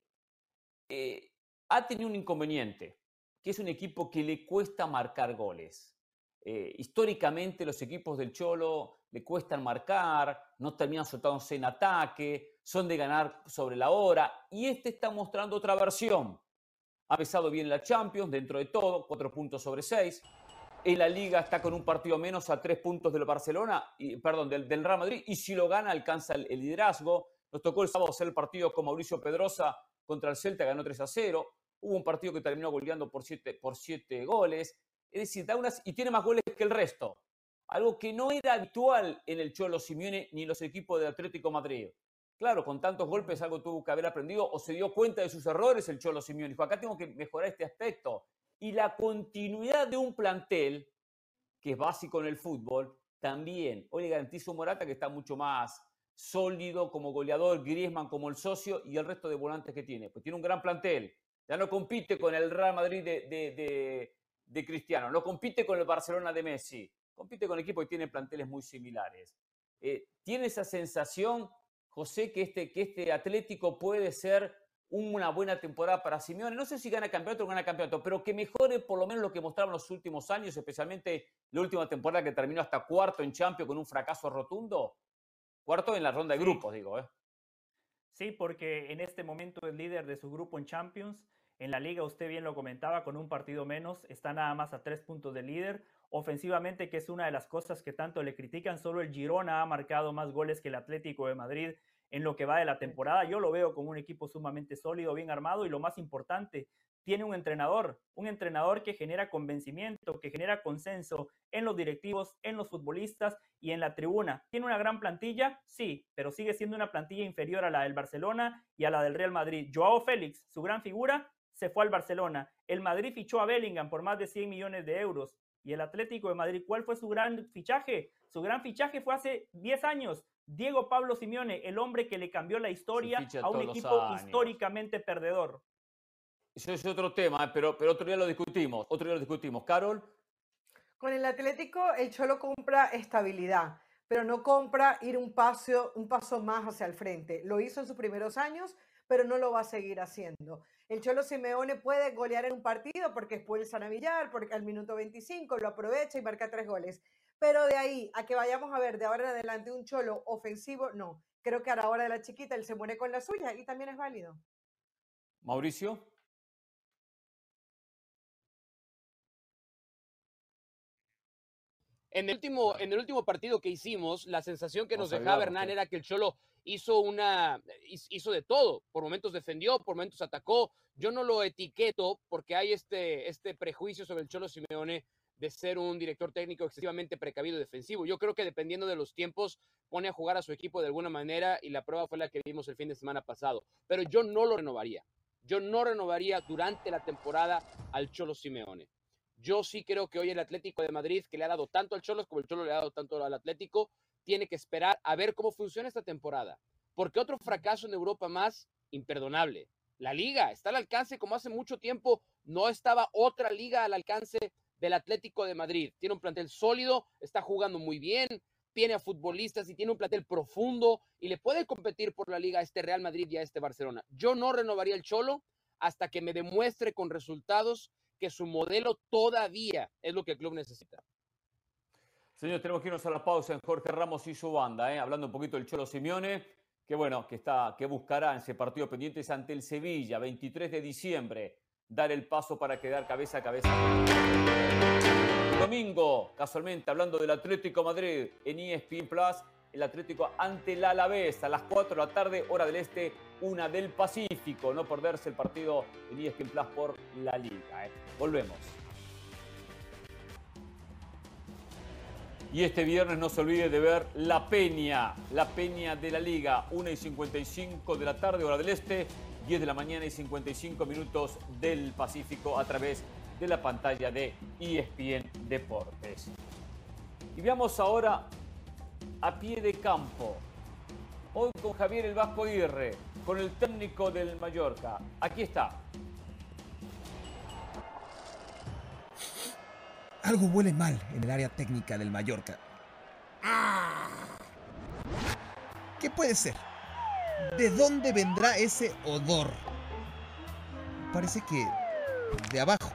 Eh, ha tenido un inconveniente, que es un equipo que le cuesta marcar goles. Eh, históricamente los equipos del Cholo le cuestan marcar, no terminan soltándose en ataque, son de ganar sobre la hora y este está mostrando otra versión. Ha empezado bien la Champions dentro de todo, cuatro puntos sobre seis. En la Liga está con un partido menos a tres puntos del Barcelona, y, perdón, del, Real Madrid y si lo gana alcanza el, el liderazgo. Nos tocó el sábado hacer el partido con Mauricio Pedrosa contra el Celta, ganó 3 a 0. Hubo un partido que terminó goleando por siete, goles. Es decir, da unas, y tiene más goles que el resto. Algo que no era habitual en el Cholo Simeone ni en los equipos de Atlético Madrid. Claro, con tantos golpes algo tuvo que haber aprendido o se dio cuenta de sus errores el Cholo Simeone. Dijo, acá tengo que mejorar este aspecto. Y la continuidad de un plantel, que es básico en el fútbol, también. Hoy le garantizo a Morata que está mucho más sólido como goleador, Griezmann como el socio y el resto de volantes que tiene. Pues tiene un gran plantel. Ya no compite con el Real Madrid de, de, de, de Cristiano, no compite con el Barcelona de Messi, compite con equipos que tienen planteles muy similares. Eh, ¿Tiene esa sensación, José, que este, que este Atlético puede ser una buena temporada para Simeone? No sé si gana campeonato o gana campeonato, pero que mejore por lo menos lo que mostraron los últimos años, especialmente la última temporada que terminó hasta cuarto en Champions con un fracaso rotundo. Cuarto en la ronda de Sí. grupos, digo. ¿eh? Sí, porque en este momento es líder de su grupo en Champions. En la liga, usted bien lo comentaba, con un partido menos, está nada más a tres puntos de líder. Ofensivamente, que es una de las cosas que tanto le critican, solo el Girona ha marcado más goles que el Atlético de Madrid en lo que va de la temporada. Yo lo veo como un equipo sumamente sólido, bien armado y lo más importante, tiene un entrenador, un entrenador que genera convencimiento, que genera consenso en los directivos, en los futbolistas y en la tribuna. ¿Tiene una gran plantilla? Sí, pero sigue siendo una plantilla inferior a la del Barcelona y a la del Real Madrid. Joao Félix, su gran figura, se fue al Barcelona. El Madrid fichó a Bellingham por más de 100 millones de euros. ¿Y el Atlético de Madrid cuál fue su gran fichaje? Su gran fichaje fue hace 10 años. Diego Pablo Simeone, el hombre que le cambió la historia a un equipo históricamente perdedor. Eso es otro tema, ¿eh? pero, pero otro día lo discutimos. Otro día lo discutimos. Carol. Con el Atlético, el Cholo compra estabilidad, pero no compra ir un paso, un paso más hacia el frente. Lo hizo en sus primeros años, pero no lo va a seguir haciendo. El Cholo Simeone puede golear en un partido porque expulsan a Villar, porque al minuto 25 lo aprovecha y marca tres goles. Pero de ahí a que vayamos a ver de ahora en adelante un Cholo ofensivo, no. Creo que a la hora de la chiquita él se muere con la suya y también es válido. Mauricio. En el, último, en el último partido que hicimos, la sensación que nos a dejaba Hernán era que el Cholo hizo una, hizo de todo, por momentos defendió, por momentos atacó. Yo no lo etiqueto porque hay este, este prejuicio sobre el Cholo Simeone de ser un director técnico excesivamente precavido y defensivo. Yo creo que dependiendo de los tiempos pone a jugar a su equipo de alguna manera y la prueba fue la que vimos el fin de semana pasado. Pero yo no lo renovaría. Yo no renovaría durante la temporada al Cholo Simeone. Yo sí creo que hoy el Atlético de Madrid, que le ha dado tanto al Cholo como el Cholo le ha dado tanto al Atlético, tiene que esperar a ver cómo funciona esta temporada. Porque otro fracaso en Europa más imperdonable. La liga está al alcance como hace mucho tiempo no estaba otra liga al alcance del Atlético de Madrid. Tiene un plantel sólido, está jugando muy bien, tiene a futbolistas y tiene un plantel profundo y le puede competir por la liga a este Real Madrid y a este Barcelona. Yo no renovaría el Cholo hasta que me demuestre con resultados que su modelo todavía es lo que el club necesita. Señor, tenemos que irnos a la pausa en Jorge Ramos y su banda, ¿eh? hablando un poquito del Cholo Simeone, que bueno, que está, que buscará en ese partido pendiente ante el Sevilla, 23 de diciembre, dar el paso para quedar cabeza a cabeza. Domingo, casualmente, hablando del Atlético Madrid en ESPN Plus, el Atlético ante el Alavés a las 4 de la tarde, hora del este, una del Pacífico. No perderse el partido en ESPN Plus por la Liga. ¿eh? Volvemos. Y este viernes no se olvide de ver La Peña, La Peña de la Liga, 1 y 55 de la tarde, hora del este, 10 de la mañana y 55 minutos del Pacífico a través de la pantalla de ESPN Deportes. Y veamos ahora a pie de campo, hoy con Javier El Vasco Aguirre, con el técnico del Mallorca. Aquí está. Algo huele mal en el área técnica del Mallorca. ¿Qué puede ser? ¿De dónde vendrá ese odor? Parece que de abajo.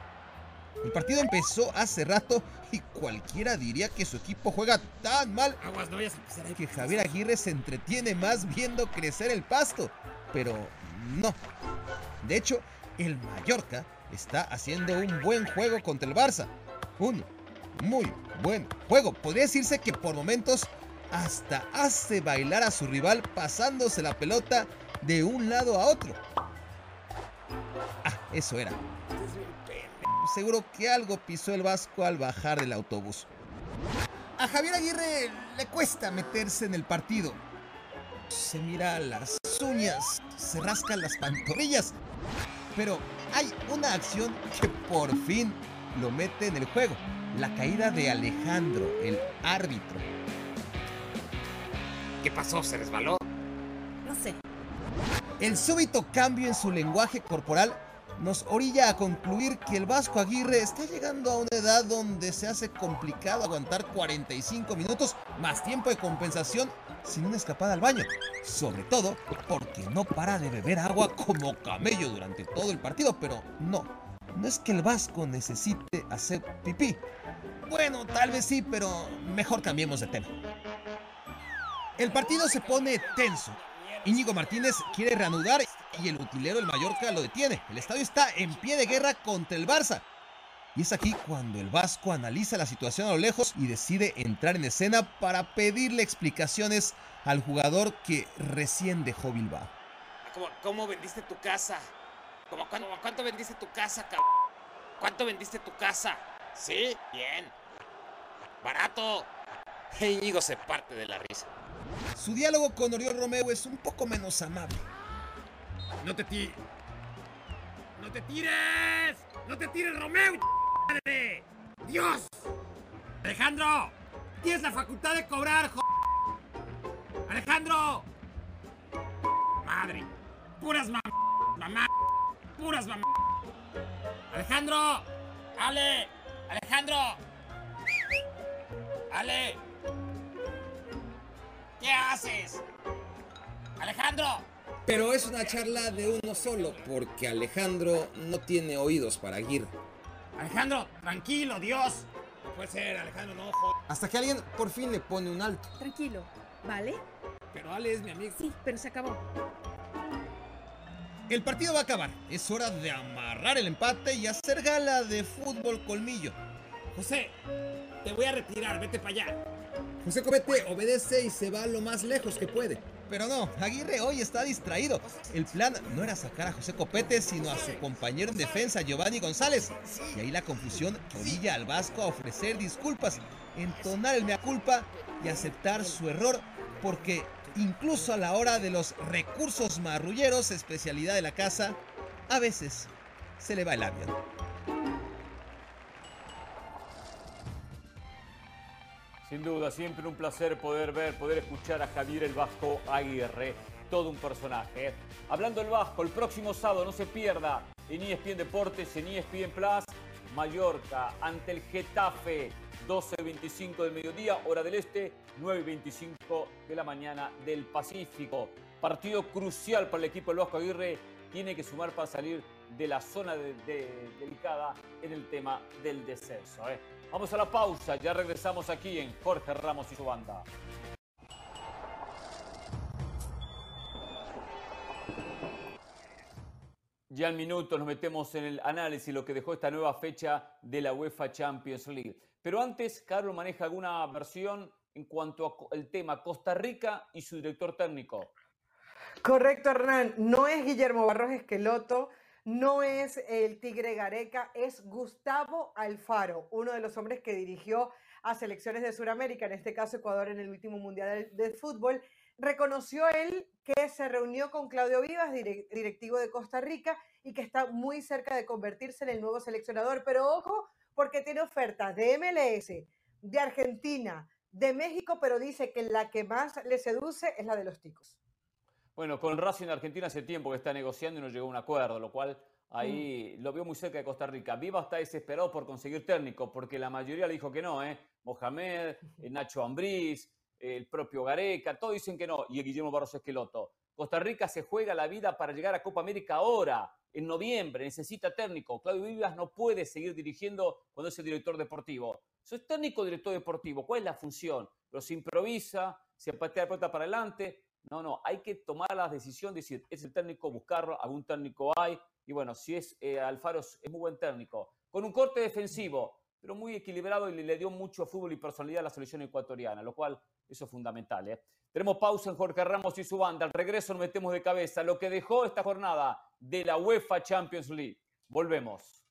El partido empezó hace rato y cualquiera diría que su equipo juega tan mal Aguas, no a que Javier Aguirre se entretiene más viendo crecer el pasto. Pero no. De hecho, el Mallorca está haciendo un buen juego contra el Barça. Un muy buen juego. Podría decirse que por momentos hasta hace bailar a su rival pasándose la pelota de un lado a otro. Ah, eso era. Seguro que algo pisó el Vasco al bajar del autobús. A Javier Aguirre le cuesta meterse en el partido. Se mira las uñas, se rascan las pantorrillas. Pero hay una acción que por fin lo mete en el juego. La caída de Alejandro, el árbitro. ¿Qué pasó? ¿Se resbaló? No sé. El súbito cambio en su lenguaje corporal nos orilla a concluir que el Vasco Aguirre está llegando a una edad donde se hace complicado aguantar 45 minutos más tiempo de compensación sin una escapada al baño. Sobre todo porque no para de beber agua como camello durante todo el partido, pero no. No es que el Vasco necesite hacer pipí. Bueno, tal vez sí, pero mejor cambiemos de tema. El partido se pone tenso. Íñigo Martínez quiere reanudar y el utilero del Mallorca lo detiene. El estadio está en pie de guerra contra el Barça. Y es aquí cuando el Vasco analiza la situación a lo lejos y decide entrar en escena para pedirle explicaciones al jugador que recién dejó Bilbao. ¿Cómo, cómo vendiste tu casa? ¿Cómo, cuánto, cuánto vendiste tu casa, cabrón? ¿Cuánto vendiste tu casa? ¿Sí? Bien. Barato. Íñigo se parte de la risa. Su diálogo con Oriol Romeo es un poco menos amable. No te tires. ¡No te tires! ¡No te tires, Romeo! ¡Madre! ¡Dios! ¡Alejandro! ¡Tienes la facultad de cobrar, jo... ¡Alejandro! ¡Madre! ¡Puras mam... mamá! ¡Puras mamá! ¡Alejandro! ¡Ale! ¡Alejandro! ¡Ale! ¿Qué haces? ¡Alejandro! Pero es una charla de uno solo, porque Alejandro no tiene oídos para Aguirre. Alejandro, tranquilo, Dios. No puede ser, Alejandro, no jodas. Hasta que alguien por fin le pone un alto. Tranquilo, ¿vale? Pero Ale es mi amigo. Sí, pero se acabó. El partido va a acabar. Es hora de amarrar el empate y hacer gala de fútbol colmillo. José, te voy a retirar, vete para allá. José Cobete obedece y se va lo más lejos que puede. Pero no, Aguirre hoy está distraído. El plan no era sacar a José Copete, sino a su compañero en defensa, Giovanni González. Y ahí la confusión orilla al Vasco a ofrecer disculpas, entonar el mea culpa y aceptar su error, porque incluso a la hora de los recursos marrulleros, especialidad de la casa, a veces se le va el avión. Sin duda, siempre un placer poder ver, poder escuchar a Javier el Vasco Aguirre, todo un personaje. Hablando del Vasco, el próximo sábado no se pierda en ESPN Deportes, en ESPN Plus, Mallorca ante el Getafe, 12.25 del mediodía, hora del este, 9.25 de la mañana del Pacífico. Partido crucial para el equipo del Vasco Aguirre, tiene que sumar para salir de la zona de- de- delicada en el tema del descenso. ¿eh? Vamos a la pausa, ya regresamos aquí en Jorge Ramos y su banda. Ya en minutos nos metemos en el análisis, lo que dejó esta nueva fecha de la UEFA Champions League. Pero antes, Carlos maneja alguna versión en cuanto al tema Costa Rica y su director técnico. Correcto, Hernán. No es Guillermo Barros Esqueloto, no es el Tigre Gareca, es Gustavo Alfaro, uno de los hombres que dirigió a selecciones de Sudamérica, en este caso Ecuador en el último Mundial de, Fútbol. Reconoció él que se reunió con Claudio Vivas, dire- directivo de Costa Rica, y que está muy cerca de convertirse en el nuevo seleccionador. Pero ojo, porque tiene ofertas de MLS, de Argentina, de México, pero dice que la que más le seduce es la de los ticos. Bueno, con Racing Argentina hace tiempo que está negociando y no llegó a un acuerdo, lo cual ahí lo veo muy cerca de Costa Rica. Viva está desesperado por conseguir técnico, porque la mayoría le dijo que no, ¿eh? Mohamed, eh, Nacho Ambriz, el propio Gareca, todos dicen que no, y el Guillermo Barros Esqueloto. Costa Rica se juega la vida para llegar a Copa América ahora, en noviembre, necesita técnico. Claudio Vivas no puede seguir dirigiendo cuando es el director deportivo. Soy técnico director deportivo, ¿cuál es la función? Pero se improvisa, se patea la pelota para adelante. No, no, hay que tomar la decisión de decir, es el técnico, buscarlo, algún técnico hay. Y bueno, si es eh, Alfaro, es muy buen técnico. Con un corte defensivo, pero muy equilibrado y le, dio mucho fútbol y personalidad a la selección ecuatoriana, lo cual eso es fundamental. ¿eh? Tenemos pausa en Jorge Ramos y su banda. Al regreso nos metemos de cabeza lo que dejó esta jornada de la UEFA Champions League. Volvemos.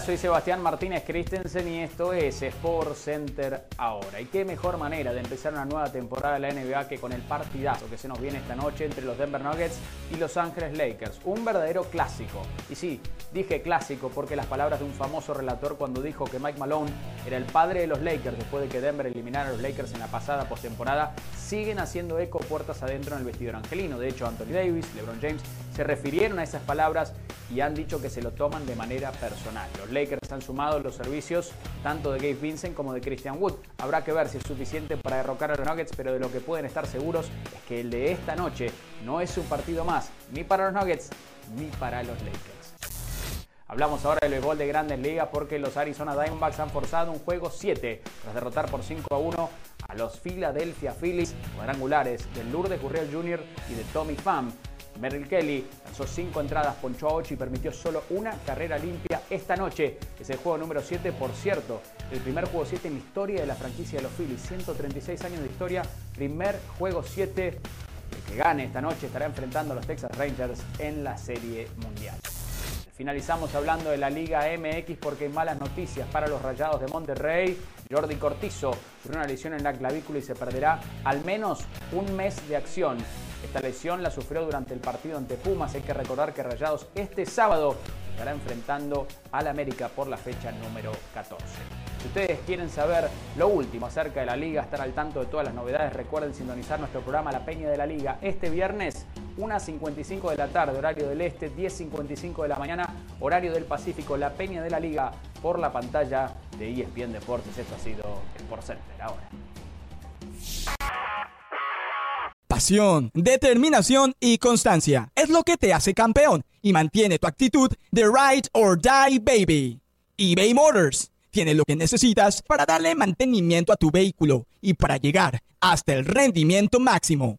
Soy Sebastián Martínez Christensen y esto es Sport Center ahora. Y qué mejor manera de empezar una nueva temporada de la NBA que con el partidazo que se nos viene esta noche entre los Denver Nuggets y Los Ángeles Lakers. Un verdadero clásico. Y sí, dije clásico porque las palabras de un famoso relator cuando dijo que Mike Malone era el padre de los Lakers después de que Denver eliminara a los Lakers en la pasada postemporada siguen haciendo eco puertas adentro en el vestidor angelino. De hecho, Anthony Davis, LeBron James se refirieron a esas palabras y han dicho que se lo toman de manera personal. Los Lakers han sumado los servicios tanto de Gabe Vincent como de Christian Wood. Habrá que ver si es suficiente para derrocar a los Nuggets, pero de lo que pueden estar seguros es que el de esta noche no es un partido más ni para los Nuggets ni para los Lakers. Hablamos ahora del béisbol de Grandes Ligas porque los Arizona Diamondbacks han forzado un juego 7 tras derrotar por 5 a 1 a los Philadelphia Phillies cuadrangulares de Lourdes Gurriel Jr. y de Tommy Pham. Merrill Kelly lanzó 5 entradas, ponchó a 8 y permitió solo una carrera limpia esta noche. Es el juego número 7, por cierto, el primer juego 7 en la historia de la franquicia de los Phillies. 136 años de historia, primer juego 7. El que gane esta noche estará enfrentando a los Texas Rangers en la Serie Mundial. Finalizamos hablando de la Liga MX porque hay malas noticias para los Rayados de Monterrey. Jordi Cortizo sufrió una lesión en la clavícula y se perderá al menos un mes de acción. Esta lesión la sufrió durante el partido ante Pumas. Hay que recordar que Rayados este sábado estará enfrentando al América por la fecha número 14. Si ustedes quieren saber lo último acerca de la liga, estar al tanto de todas las novedades, recuerden sintonizar nuestro programa La Peña de la Liga este viernes 1.55 de la tarde, horario del este, 10.55 de la mañana, horario del Pacífico, La Peña de la Liga por la pantalla de ESPN Deportes. Esto ha sido Sport Center ahora. Pasión, determinación y constancia es lo que te hace campeón y mantiene tu actitud de ride or die baby. eBay Motors tiene lo que necesitas para darle mantenimiento a tu vehículo y para llegar hasta el rendimiento máximo.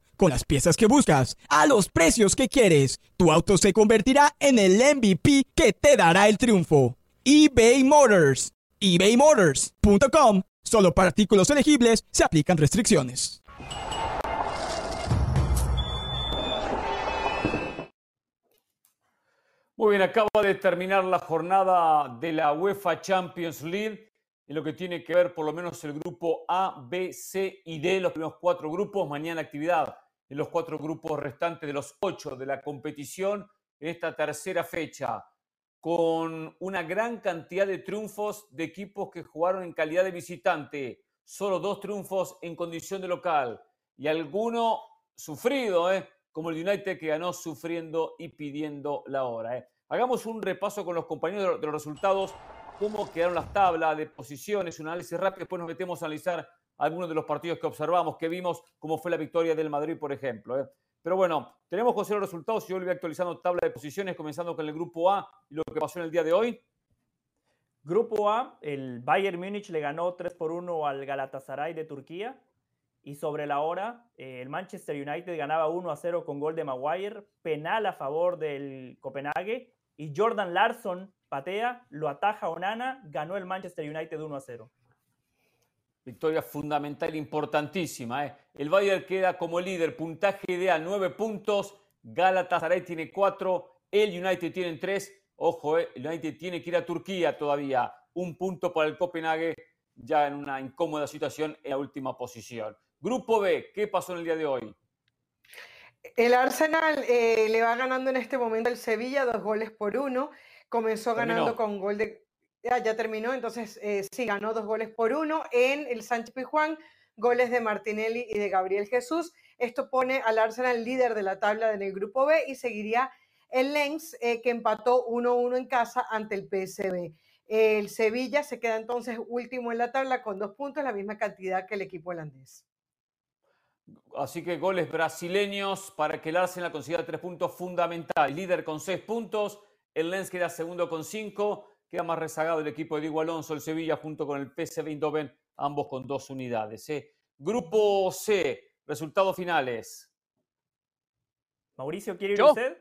Con las piezas que buscas, a los precios que quieres, tu auto se convertirá en el MVP que te dará el triunfo. eBay Motors. ebaymotors.com. Solo para artículos elegibles se aplican restricciones. Muy bien, acaba de terminar la jornada de la UEFA Champions League en lo que tiene que ver por lo menos el grupo A, B, C y D, los primeros cuatro grupos. Mañana actividad en los cuatro grupos restantes de los ocho de la competición esta tercera fecha, con una gran cantidad de triunfos de equipos que jugaron en calidad de visitante, solo dos triunfos en condición de local y alguno sufrido, ¿eh? como el United que ganó sufriendo y pidiendo la hora. ¿eh? Hagamos un repaso con los compañeros de los resultados, cómo quedaron las tablas de posiciones, un análisis rápido, después nos metemos a analizar algunos de los partidos que observamos, que vimos, como fue la victoria del Madrid, por ejemplo. ¿eh? Pero bueno, tenemos José los resultados yo le voy actualizando tabla de posiciones, comenzando con el grupo A y lo que pasó en el día de hoy. Grupo A, el Bayern Múnich le ganó 3 por 1 al Galatasaray de Turquía. Y sobre la hora, eh, el Manchester United ganaba 1 a 0 con gol de Maguire, penal a favor del Copenhague. Y Jordan Larson patea, lo ataja Onana, ganó el Manchester United 1 a 0. Victoria fundamental, importantísima. ¿eh? El Bayern queda como líder, puntaje ideal, 9 puntos. Galatasaray tiene 4, el United tiene 3. Ojo, ¿eh? el United tiene que ir a Turquía todavía. Un punto para el Copenhague, ya en una incómoda situación en la última posición. Grupo B, ¿qué pasó en el día de hoy? El Arsenal eh, le va ganando en este momento el Sevilla dos goles por uno. Comenzó Terminó. ganando con gol de... Ya, ya terminó, entonces eh, sí, ganó dos goles por uno en el Sánchez Pizjuán, goles de Martinelli y de Gabriel Jesús. Esto pone al Arsenal líder de la tabla en el grupo B y seguiría el Lens, eh, que empató 1-1 en casa ante el PSV. El Sevilla se queda entonces último en la tabla con dos puntos, la misma cantidad que el equipo holandés. Así que goles brasileños para que el Arsenal consiga tres puntos fundamental. Líder con seis puntos, el Lens queda segundo con cinco, queda más rezagado el equipo de Diego Alonso, el Sevilla junto con el PSV Eindhoven, ambos con dos unidades. ¿eh? Grupo C, resultados finales. Mauricio, ¿quiere ir ¿Yo? usted?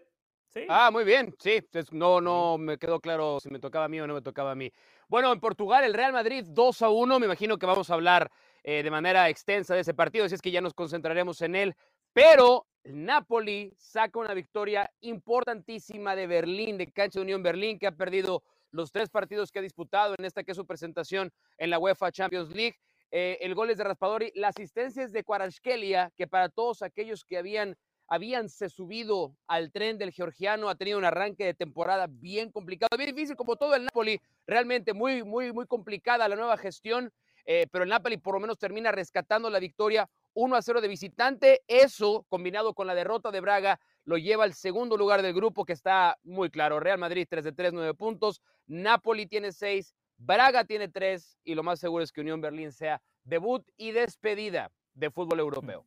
Sí. Ah, muy bien, sí. no, no me quedó claro si me tocaba a mí o no me tocaba a mí. Bueno, en Portugal, el Real Madrid 2 a 1. Me imagino que vamos a hablar eh, de manera extensa de ese partido, así es que ya nos concentraremos en él. Pero el Napoli saca una victoria importantísima de Berlín, de Cancha de Unión Berlín, que ha perdido los tres partidos que ha disputado en esta que es su presentación en la UEFA Champions League. Eh, el gol es de Raspadori, la asistencia es de Kvaratskhelia, que para todos aquellos que habían habíanse subido al tren del georgiano, ha tenido un arranque de temporada bien complicado, bien difícil como todo el Napoli, realmente muy, muy, muy complicada la nueva gestión, eh, pero el Napoli por lo menos termina rescatando la victoria 1 a 0 de visitante, eso combinado con la derrota de Braga lo lleva al segundo lugar del grupo que está muy claro, Real Madrid 3 de 3, 9 puntos, Napoli tiene 6, Braga tiene 3 y lo más seguro es que Unión Berlín sea debut y despedida de fútbol europeo.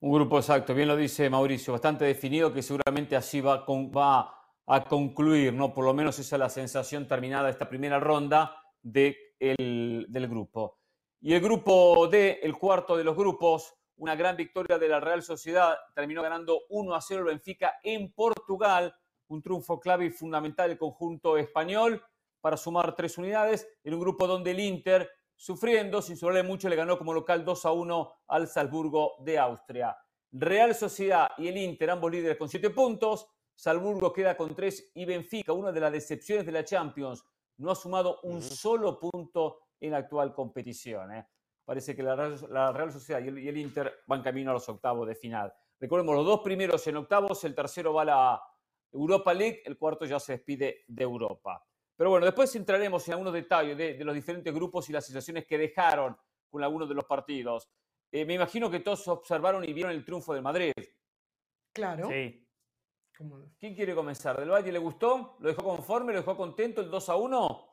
Un grupo exacto, bien lo dice Mauricio, bastante definido que seguramente así va, con- va a concluir, ¿no? Por lo menos esa es la sensación terminada esta primera ronda de el- del grupo. Y el grupo D, el cuarto de los grupos, una gran victoria de la Real Sociedad, terminó ganando 1 a 0 el Benfica en Portugal, un triunfo clave y fundamental del conjunto español para sumar tres unidades en un grupo donde el Inter, sufriendo, sin sufrirle mucho, le ganó como local 2 a 1 al Salzburgo de Austria. Real Sociedad y el Inter, ambos líderes con 7 puntos. Salzburgo queda con 3 y Benfica, una de las decepciones de la Champions, no ha sumado un solo punto en la actual competición. ¿eh? Parece que la Real, la Real Sociedad y el, y el Inter van camino a los octavos de final. Recordemos, los dos primeros en octavos, el tercero va a la Europa League, el cuarto ya se despide de Europa. Pero bueno, después entraremos en algunos detalles de, de los diferentes grupos y las sensaciones que dejaron con algunos de los partidos. Eh, me imagino que todos observaron y vieron el triunfo del Madrid. Claro. Sí. ¿Quién quiere comenzar? ¿Del Valle le gustó? ¿Lo dejó conforme? ¿Lo dejó contento el 2 a 1?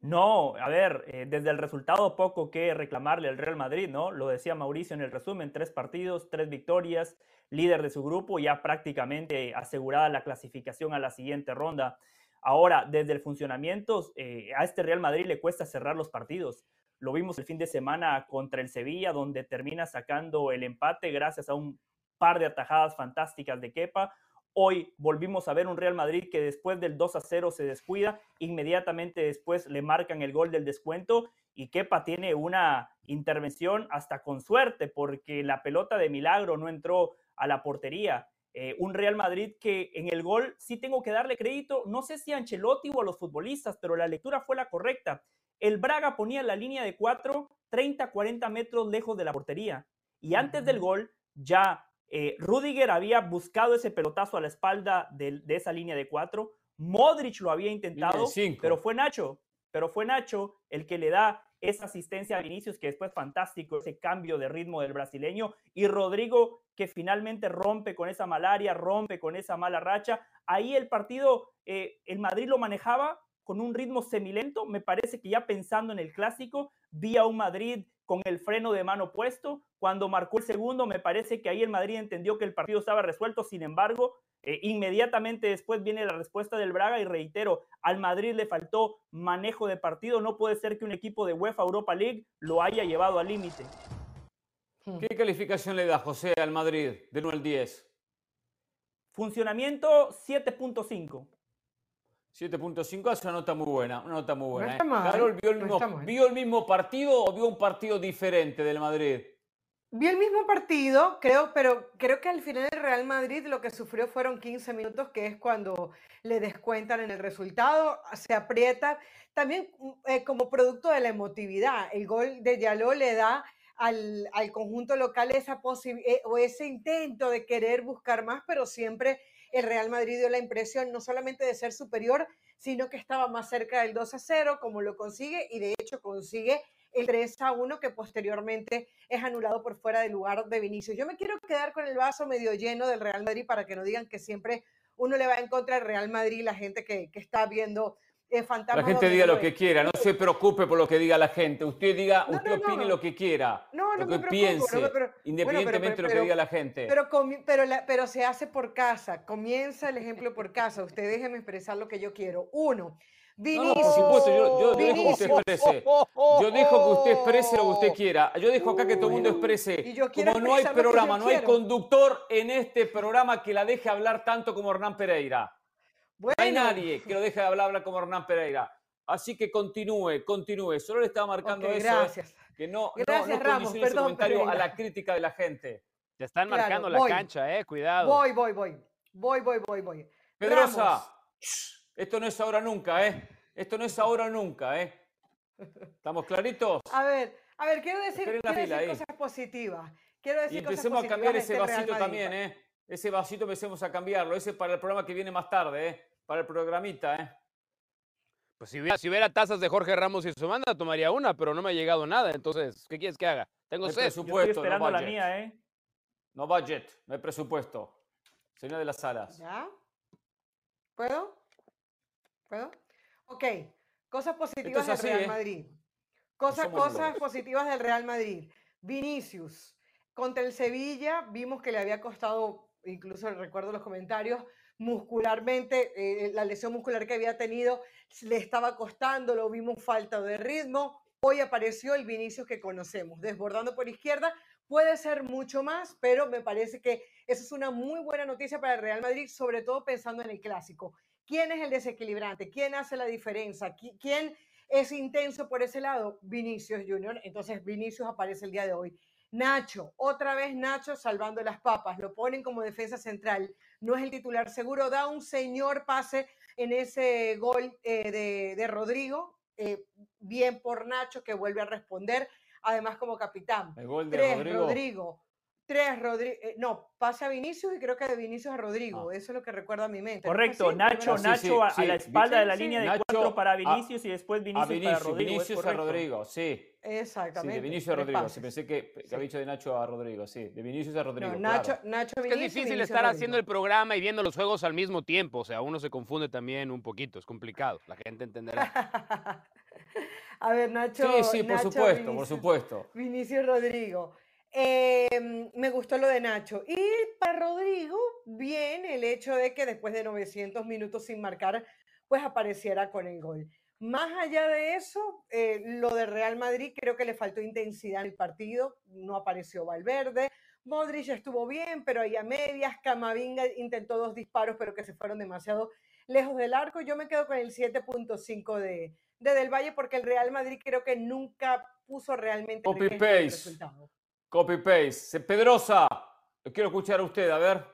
No, a ver, eh, desde el resultado poco que reclamarle al Real Madrid, ¿no? Lo decía Mauricio en el resumen, tres partidos, tres victorias, líder de su grupo, ya prácticamente asegurada la clasificación a la siguiente ronda. Ahora, desde el funcionamiento, eh, a este Real Madrid le cuesta cerrar los partidos. Lo vimos el fin de semana contra el Sevilla, donde termina sacando el empate gracias a un par de atajadas fantásticas de Kepa. Hoy volvimos a ver un Real Madrid que después del 2 a 0 se descuida, inmediatamente después le marcan el gol del descuento y Kepa tiene una intervención hasta con suerte porque la pelota de milagro no entró a la portería. Eh, un Real Madrid que en el gol sí tengo que darle crédito, no sé si a Ancelotti o a los futbolistas, pero la lectura fue la correcta. El Braga ponía la línea de 4, 30, 40 metros lejos de la portería. Y antes del gol, ya eh, Rudiger había buscado ese pelotazo a la espalda de, esa línea de cuatro. Modric lo había intentado, pero fue Nacho, pero fue Nacho el que le da esa asistencia a Vinicius, que después fantástico, ese cambio de ritmo del brasileño, y Rodrigo que finalmente rompe con esa malaria, rompe con esa mala racha. Ahí el partido, eh, el Madrid lo manejaba con un ritmo semilento, me parece que ya pensando en el clásico, vi a un Madrid con el freno de mano puesto. Cuando marcó el segundo, me parece que ahí el Madrid entendió que el partido estaba resuelto. Sin embargo, eh, inmediatamente después viene la respuesta del Braga y reitero, al Madrid le faltó manejo de partido. No puede ser que un equipo de UEFA Europa League lo haya llevado al límite. Hmm. ¿Qué calificación le da José al Madrid de 1 al 10? Funcionamiento 7.5. 7.5 es una nota muy buena, una nota muy buena. ¿eh? Carol, ¿vio el, mismo, ¿vio el mismo partido o vio un partido diferente del Madrid? Vi el mismo partido, creo, pero creo que al final el Real Madrid lo que sufrió fueron 15 minutos, que es cuando le descuentan en el resultado, se aprieta. También eh, como producto de la emotividad, el gol de Yaló le da al, al conjunto local esa eh, o ese intento de querer buscar más, pero siempre el Real Madrid dio la impresión no solamente de ser superior, sino que estaba más cerca del 2 a 0, como lo consigue, y de hecho consigue el 3 a 1 que posteriormente es anulado por fuera del lugar de Vinicius. Yo me quiero quedar con el vaso medio lleno del Real Madrid para que no digan que siempre uno le va en contra del Real Madrid, la gente que, que está viendo la gente diga lo que quiera, no se preocupe por lo que diga la gente. Usted diga, usted opine lo que quiera, lo que piense, independientemente de lo que diga la gente. Pero, pero, pero se hace por casa. Comienza el ejemplo por casa. Usted déjeme expresar lo que yo quiero. Uno. Vinicius, no, por supuesto, yo, yo, dejo que usted exprese. Yo dejo que usted exprese lo que usted quiera. Yo dejo acá que todo el mundo exprese. Como no hay programa, no hay conductor en este programa que la deje hablar tanto como Hernán Pereira. No hay nadie que lo deje de hablar, hablar como Hernán Pereira. Así que continúe, continúe. Solo le estaba marcando eso. Gracias. Que no, gracias, no, Ramos, perdón, comentario a la crítica de la gente. Te están marcando la cancha, eh. Cuidado. Voy, voy, voy. Voy, voy, voy, voy. Pedrosa, esto no es ahora nunca, ¿eh? Esto no es ahora nunca, ¿eh? ¿Estamos claritos? A ver, a ver, quiero decir, quiero decir cosas positivas. Quiero decir y empecemos a cambiar ese este vasito también, ¿eh? Ese vasito empecemos a cambiarlo. Ese para el programa que viene más tarde, ¿eh? Para el programita, ¿eh? Pues si hubiera, si hubiera tazas de Jorge Ramos y su banda, tomaría una, pero no me ha llegado nada. Entonces, ¿qué quieres que haga? Tengo no presupuesto, estoy esperando la mía, ¿eh? No budget, no hay presupuesto. Señor de las salas. ¿Ya? ¿Puedo? ¿Puedo? Ok. Cosas positivas del Real ¿eh? Madrid. Cosas, cosas positivas del Real Madrid. Vinicius. Contra el Sevilla vimos que le había costado incluso recuerdo los comentarios, muscularmente, eh, la lesión muscular que había tenido le estaba costando, lo vimos falta de ritmo. Hoy apareció el Vinicius que conocemos, desbordando por izquierda. Puede ser mucho más, pero me parece que eso es una muy buena noticia para el Real Madrid, sobre todo pensando en el clásico. ¿Quién es el desequilibrante? ¿Quién hace la diferencia? ¿Quién es intenso por ese lado? Vinicius Junior. Entonces Vinicius aparece el día de hoy. Nacho, otra vez Nacho salvando las papas, lo ponen como defensa central, no es el titular seguro, da un señor pase en ese gol eh, de, Rodrigo, eh, bien por Nacho que vuelve a responder, además como capitán. El gol de Rodrigo. Rodrigo. Tres, Rodrigo. no, pasa a Vinicius y creo que de Vinicius a Rodrigo. Eso es lo que recuerda a mi mente. ¿no fue Correcto? Nacho. Nacho a, a la espalda de la Sí, línea de Nacho cuatro para a- Vinicius y después A Vinicius, para Vinicius, Rodrigo. es Vinicius a. Rodrigo, sí. Sí, Exactamente. de Vinicius a Rodrigo. Sí, pensé que, que había dicho de Nacho a Rodrigo, sí. De Vinicius a Rodrigo. No, Nacho, claro. Nacho Es que es Vinicius, difícil Vinicius estar haciendo el programa y viendo los juegos al mismo tiempo. O sea, uno se confunde también un poquito. Es complicado. La gente entenderá. A ver, Nacho. Sí, sí, por Nacho, supuesto, por Vinicius. supuesto. Vinicius Rodrigo. Eh, me gustó lo de Nacho. Y para Rodrigo, bien el hecho de que después de 900 minutos sin marcar, pues apareciera con el gol. Más allá de eso, eh, lo de Real Madrid creo que le faltó intensidad en el partido. No apareció Valverde. Modric estuvo bien, pero ahí a medias. Camavinga intentó dos disparos, pero que se fueron demasiado lejos del arco. Yo me quedo con el 7.5 de, de Del Valle porque el Real Madrid creo que nunca puso realmente el resultado. Copy paste. Se- Pedrosa, lo quiero escuchar a usted, a ver.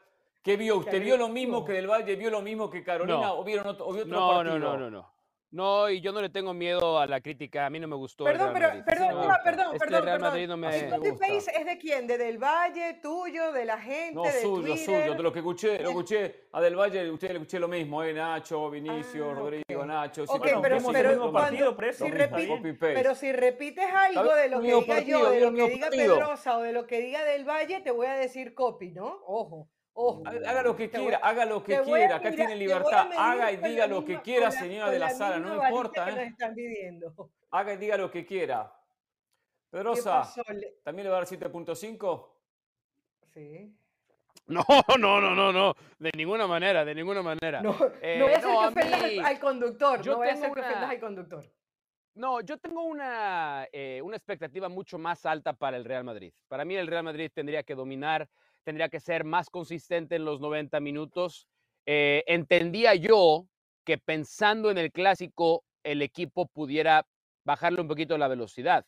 ¿Qué vio usted? ¿Vio lo mismo que Del Valle? ¿Vio lo mismo que Carolina? No. ¿O, vieron otro, o vio otro No, partido? no, no, no, no. No, y yo no le tengo miedo a la crítica. A mí no me gustó. Perdón, el pero, Real Madrid. perdón, No gusta. perdón, Este perdón, Real perdón. Madrid no me. ¿El copy paste es de quién? ¿De Del Valle, tuyo, de la gente, No, de suyo, Twitter? suyo. De lo que escuché, lo escuché a Del Valle, usted le escuché lo mismo, ¿eh? Nacho, Vinicius, Ah, Rodrigo. Nacho. Ok, pero, pero, pero cuando- partido, si lo mismo, repite- copy paste. pero si repites algo de lo que diga partido, yo, de lo que diga. Pedrosa o de lo que diga Del Valle, te voy a decir copy, ¿no? Ojo, ojo. Haga lo que Te voy- quiera, haga lo que quiera. Acá tiene libertad. Haga y diga lo que quiera, señora de la la sala, no importa, ¿eh? están. Haga y diga lo que quiera. ¿Qué Pedrosa, ¿también le va a dar 7.5? Sí. No, no, no, no, no. De ninguna manera, de ninguna manera. No, Eh, no voy a hacer no, que ofendas mí- al, conductor. yo no voy a hacer que ofendas al conductor. No, yo tengo una, eh, una expectativa mucho más alta para el Real Madrid. Para mí el Real Madrid tendría que dominar, tendría que ser más consistente en los 90 minutos. Eh, entendía yo que pensando en el clásico, el equipo pudiera bajarle un poquito la velocidad.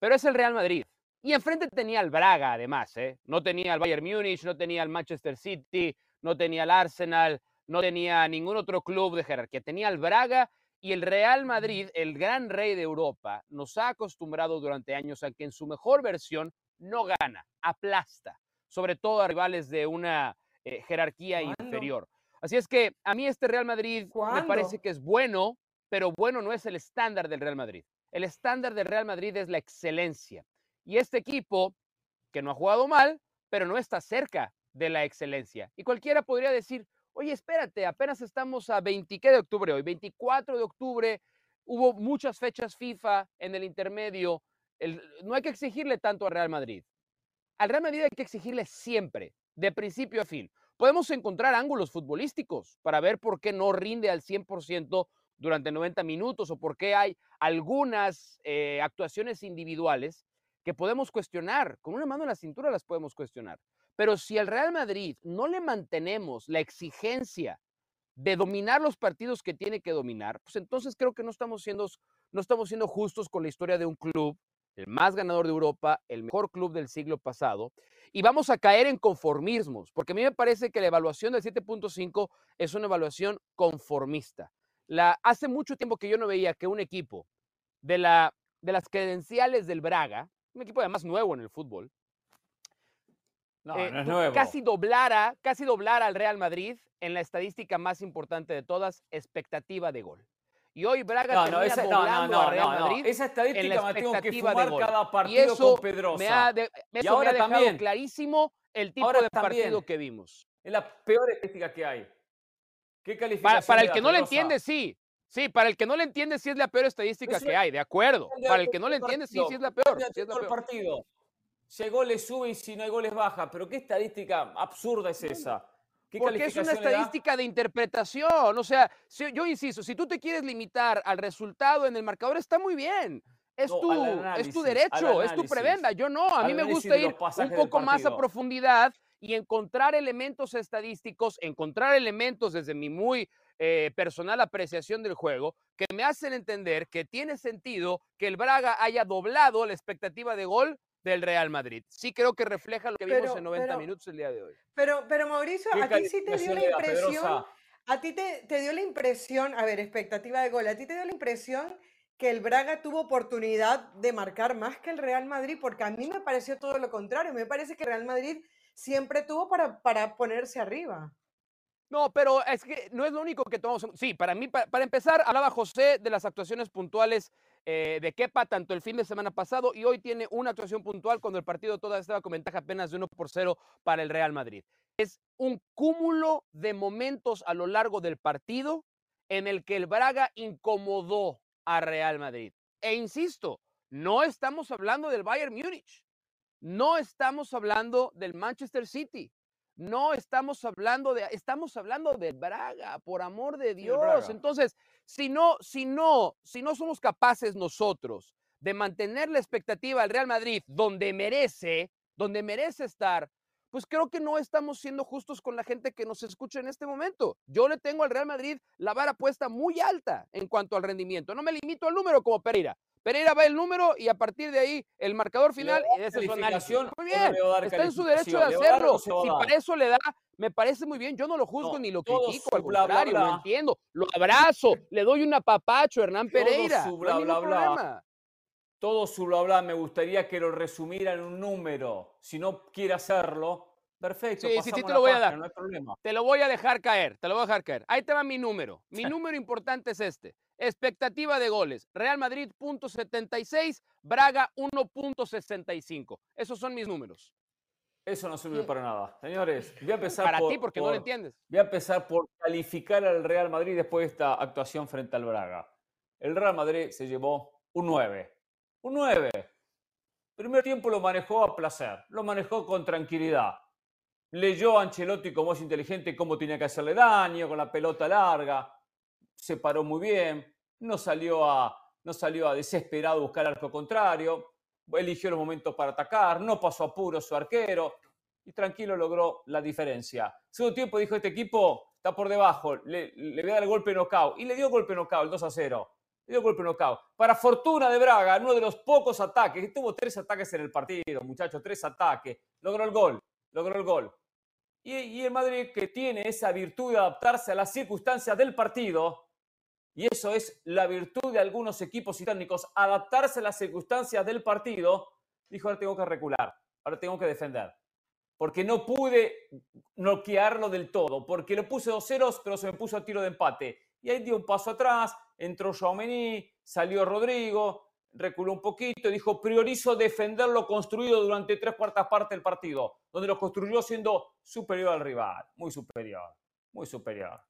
Pero es el Real Madrid. Y enfrente tenía al Braga, además. ¿eh? No tenía al Bayern Múnich, no tenía al Manchester City, no tenía al Arsenal, no tenía ningún otro club de jerarquía. Tenía al Braga y el Real Madrid, el gran rey de Europa, nos ha acostumbrado durante años a que en su mejor versión no gana, aplasta, sobre todo a rivales de una eh, jerarquía ¿Cuándo? inferior. Así es que a mí este Real Madrid me parece que es bueno, pero bueno no es el estándar del Real Madrid. El estándar del Real Madrid es la excelencia. Y este equipo, que no ha jugado mal, pero no está cerca de la excelencia. Y cualquiera podría decir, oye, espérate, apenas estamos a 20 ¿qué de octubre hoy, 24 de octubre, hubo muchas fechas FIFA en el intermedio, el- no hay que exigirle tanto al Real Madrid. Al Real Madrid hay que exigirle siempre, de principio a fin. Podemos encontrar ángulos futbolísticos para ver por qué no rinde al 100% durante 90 minutos o por qué hay algunas eh, actuaciones individuales que podemos cuestionar. Con una mano en la cintura las podemos cuestionar. Pero si al Real Madrid no le mantenemos la exigencia de dominar los partidos que tiene que dominar, pues entonces creo que no estamos siendo, no estamos siendo justos con la historia de un club, el más ganador de Europa, el mejor club del siglo pasado, y vamos a caer en conformismos, porque a mí me parece que la evaluación del 7.5 es una evaluación conformista. La, hace mucho tiempo que yo no veía que un equipo de, la, de las credenciales del Braga, un equipo además nuevo en el fútbol, No, eh, no es casi doblara, casi doblara al Real Madrid en la estadística más importante de todas, expectativa de gol. Y hoy Braga No, termina esa- no, doblando no, a Real. Madrid Esa estadística me tengo que de fumar cada Y partido eso con Pedrosa. me ha, de- Y eso me ahora ha dejado también. clarísimo el tipo de también. partido que vimos. Es la peor estadística que hay. ¿Qué Para, calificación para le el que no le entiende, sí. Sí, para el que no le entiende, sí es la peor estadística Eso que hay, de acuerdo. Para el que no le entiende, sí, sí es la peor. sí es la peor. partido. Si hay goles sube y si no hay goles baja. Pero qué estadística absurda es esa. ¿Qué Porque es una estadística de interpretación. O sea, si- yo insisto, si tú te quieres limitar al resultado en el marcador, está muy bien. Es, No, tu, es tu derecho, es tu prebenda. Yo no, a mí me gusta ir un poco más a profundidad y encontrar elementos estadísticos, encontrar elementos desde mi muy eh, personal apreciación del juego que me hacen entender que tiene sentido que el Braga haya doblado la expectativa de gol del Real Madrid. Sí creo que refleja lo que vimos en 90 pero- minutos el día de hoy. Pero, pero Mauricio, ¿Qué a ti sí te dio la impresión, a ti te, te dio la impresión, a ver, expectativa de gol, a ti te dio la impresión que el Braga tuvo oportunidad de marcar más que el Real Madrid, porque a mí me pareció todo lo contrario. Me parece que el Real Madrid siempre tuvo para, para ponerse arriba. No, pero es que no es lo único que tomamos. Sí, para mí, pa- para, empezar, hablaba José de las actuaciones puntuales eh, de Kepa, tanto el fin de semana pasado y hoy tiene una actuación puntual cuando el partido todavía estaba con ventaja apenas de 1 por 0 para el Real Madrid. Es un cúmulo de momentos a lo largo del partido en el que el Braga incomodó a Real Madrid. E insisto, no estamos hablando del Bayern Múnich, no estamos hablando del Manchester City, no estamos hablando de, estamos hablando del Braga, por amor de Dios. Entonces, si no, si no, si no somos capaces nosotros de mantener la expectativa al Real Madrid donde merece, donde merece estar, pues creo que no estamos siendo justos con la gente que nos escucha en este momento. Yo le tengo al Real Madrid la vara puesta muy alta en cuanto al rendimiento. No me limito al número como Pereira. Pereira va el número y a partir de ahí el marcador final va a y dar ese es su análisis. Muy bien, está en su derecho de hacerlo. Si para eso le da, me parece muy bien. Yo no lo juzgo No, ni lo todo critico, su al bla, bla, contrario, lo entiendo. Lo abrazo, le doy un apapacho a Hernán Todo Pereira. su no bla, bla. Todo su bla bla me gustaría que lo resumiera en un número. Si no quiere hacerlo, perfecto. Sí, sí, sí te lo voy a dar. No hay problema. Te lo voy a dejar caer, te lo voy a dejar caer. Ahí te va mi número. Mi número importante es este. Expectativa de goles. Real Madrid, punto 76. Braga, 1.65. Esos son mis números. Eso no sirve para nada. Señores, voy a empezar Para por, ti, porque no lo entiendes. Voy a empezar por calificar al Real Madrid después de esta actuación frente al Braga. El Real Madrid se llevó un 9. Un 9. Primer tiempo lo manejó a placer, lo manejó con tranquilidad. Leyó a Ancelotti como es inteligente cómo tenía que hacerle daño, con la pelota larga. Se paró muy bien. No salió a, no salió a desesperado buscar arco contrario. Eligió los momentos para atacar. No pasó apuro su arquero. Y tranquilo logró la diferencia. Segundo tiempo dijo este equipo está por debajo. Le, le voy a dar el golpe knockout. Y le dio golpe knockout, el 2 a 0. Le dio golpe knockout. Para fortuna de Braga, uno de los pocos ataques, que tuvo tres ataques en el partido, muchachos, tres ataques. Logró el gol. Logró el gol. Y, y el Madrid que tiene esa virtud de adaptarse a las circunstancias del partido, y eso es la virtud de algunos equipos y técnicos, adaptarse a las circunstancias del partido, dijo, ahora tengo que recular, ahora tengo que defender. Porque no pude noquearlo del todo, porque lo puse dos ceros, pero se me puso a tiro de empate. Y ahí dio un paso atrás, entró Jaumení, salió Rodrigo, reculó un poquito y dijo, priorizo defender lo construido durante tres cuartas partes del partido, donde lo construyó siendo superior al rival, muy superior, muy superior.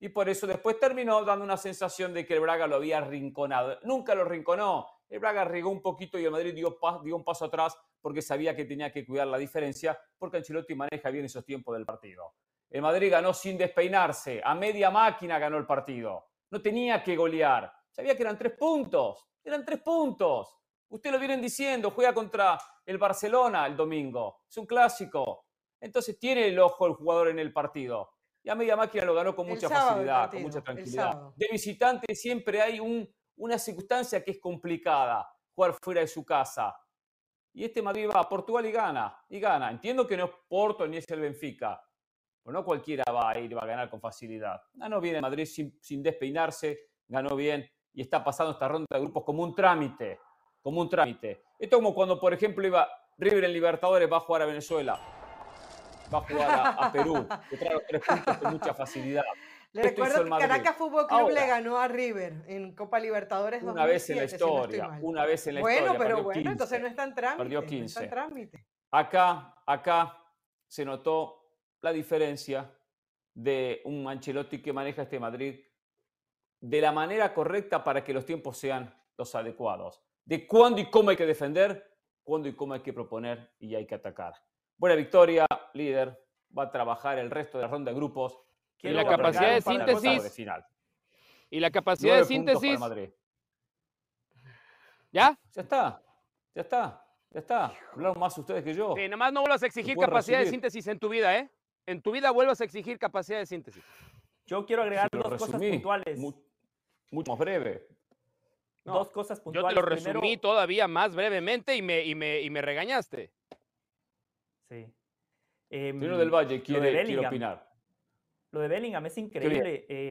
Y por eso después terminó dando una sensación de que el Braga lo había arrinconado. Nunca lo rinconó. El Braga regó un poquito y el Madrid dio, dio un paso atrás porque sabía que tenía que cuidar la diferencia, porque Ancelotti maneja bien esos tiempos del partido. El Madrid ganó sin despeinarse, a media máquina ganó el partido. No tenía que golear. Sabía que eran tres puntos. Eran tres puntos. Ustedes lo vienen diciendo, juega contra el Barcelona el domingo. Es un clásico. Entonces tiene el ojo el jugador en el partido. Y a media máquina lo ganó con mucha facilidad, partido, con mucha tranquilidad. De visitante siempre hay un- una circunstancia que es complicada, jugar fuera de su casa. Y este Madrid va a Portugal y gana, y gana. Entiendo que no es Porto ni es el Benfica, pero no cualquiera va a ir y va a ganar con facilidad. Ganó bien el Madrid sin, sin despeinarse, ganó bien y está pasando esta ronda de grupos como un trámite, como un trámite. Esto como cuando, por ejemplo, iba River en Libertadores, va a jugar a Venezuela, va a jugar a, a Perú, que trae los tres puntos con mucha facilidad. Le Esto recuerdo que. Caracas Fútbol Club le Ahora, ganó a River en Copa Libertadores Una vez en la 2007, si no historia, una vez en la bueno, historia. pero perdió bueno, 15. entonces no está en trámite. Perdió no está en 15. trámite. Acá, acá se notó la diferencia de un Ancelotti que maneja este Madrid de la manera correcta para que los tiempos sean los adecuados. De cuándo y cómo hay que defender, cuándo y cómo hay que proponer y hay que atacar. Buena victoria, líder. Va a trabajar el resto de la ronda de grupos. Y la capacidad de síntesis. final. Y la capacidad de síntesis. Madrid. ¿Ya? Ya está, ya está, ya está. Hablaron más ustedes que yo. Sí, nada más no vuelvas a exigir capacidad de síntesis en tu vida, ¿eh? En tu vida vuelvas a exigir capacidad de síntesis. Yo quiero agregar dos cosas puntuales. mu- mucho más breve. Dos cosas Yo puntuales. te lo Primero- resumí todavía más brevemente y me, y me, y me regañaste. Sí. Señor del Valle quiere, de quiere opinar. Lo de Bellingham es increíble. eh,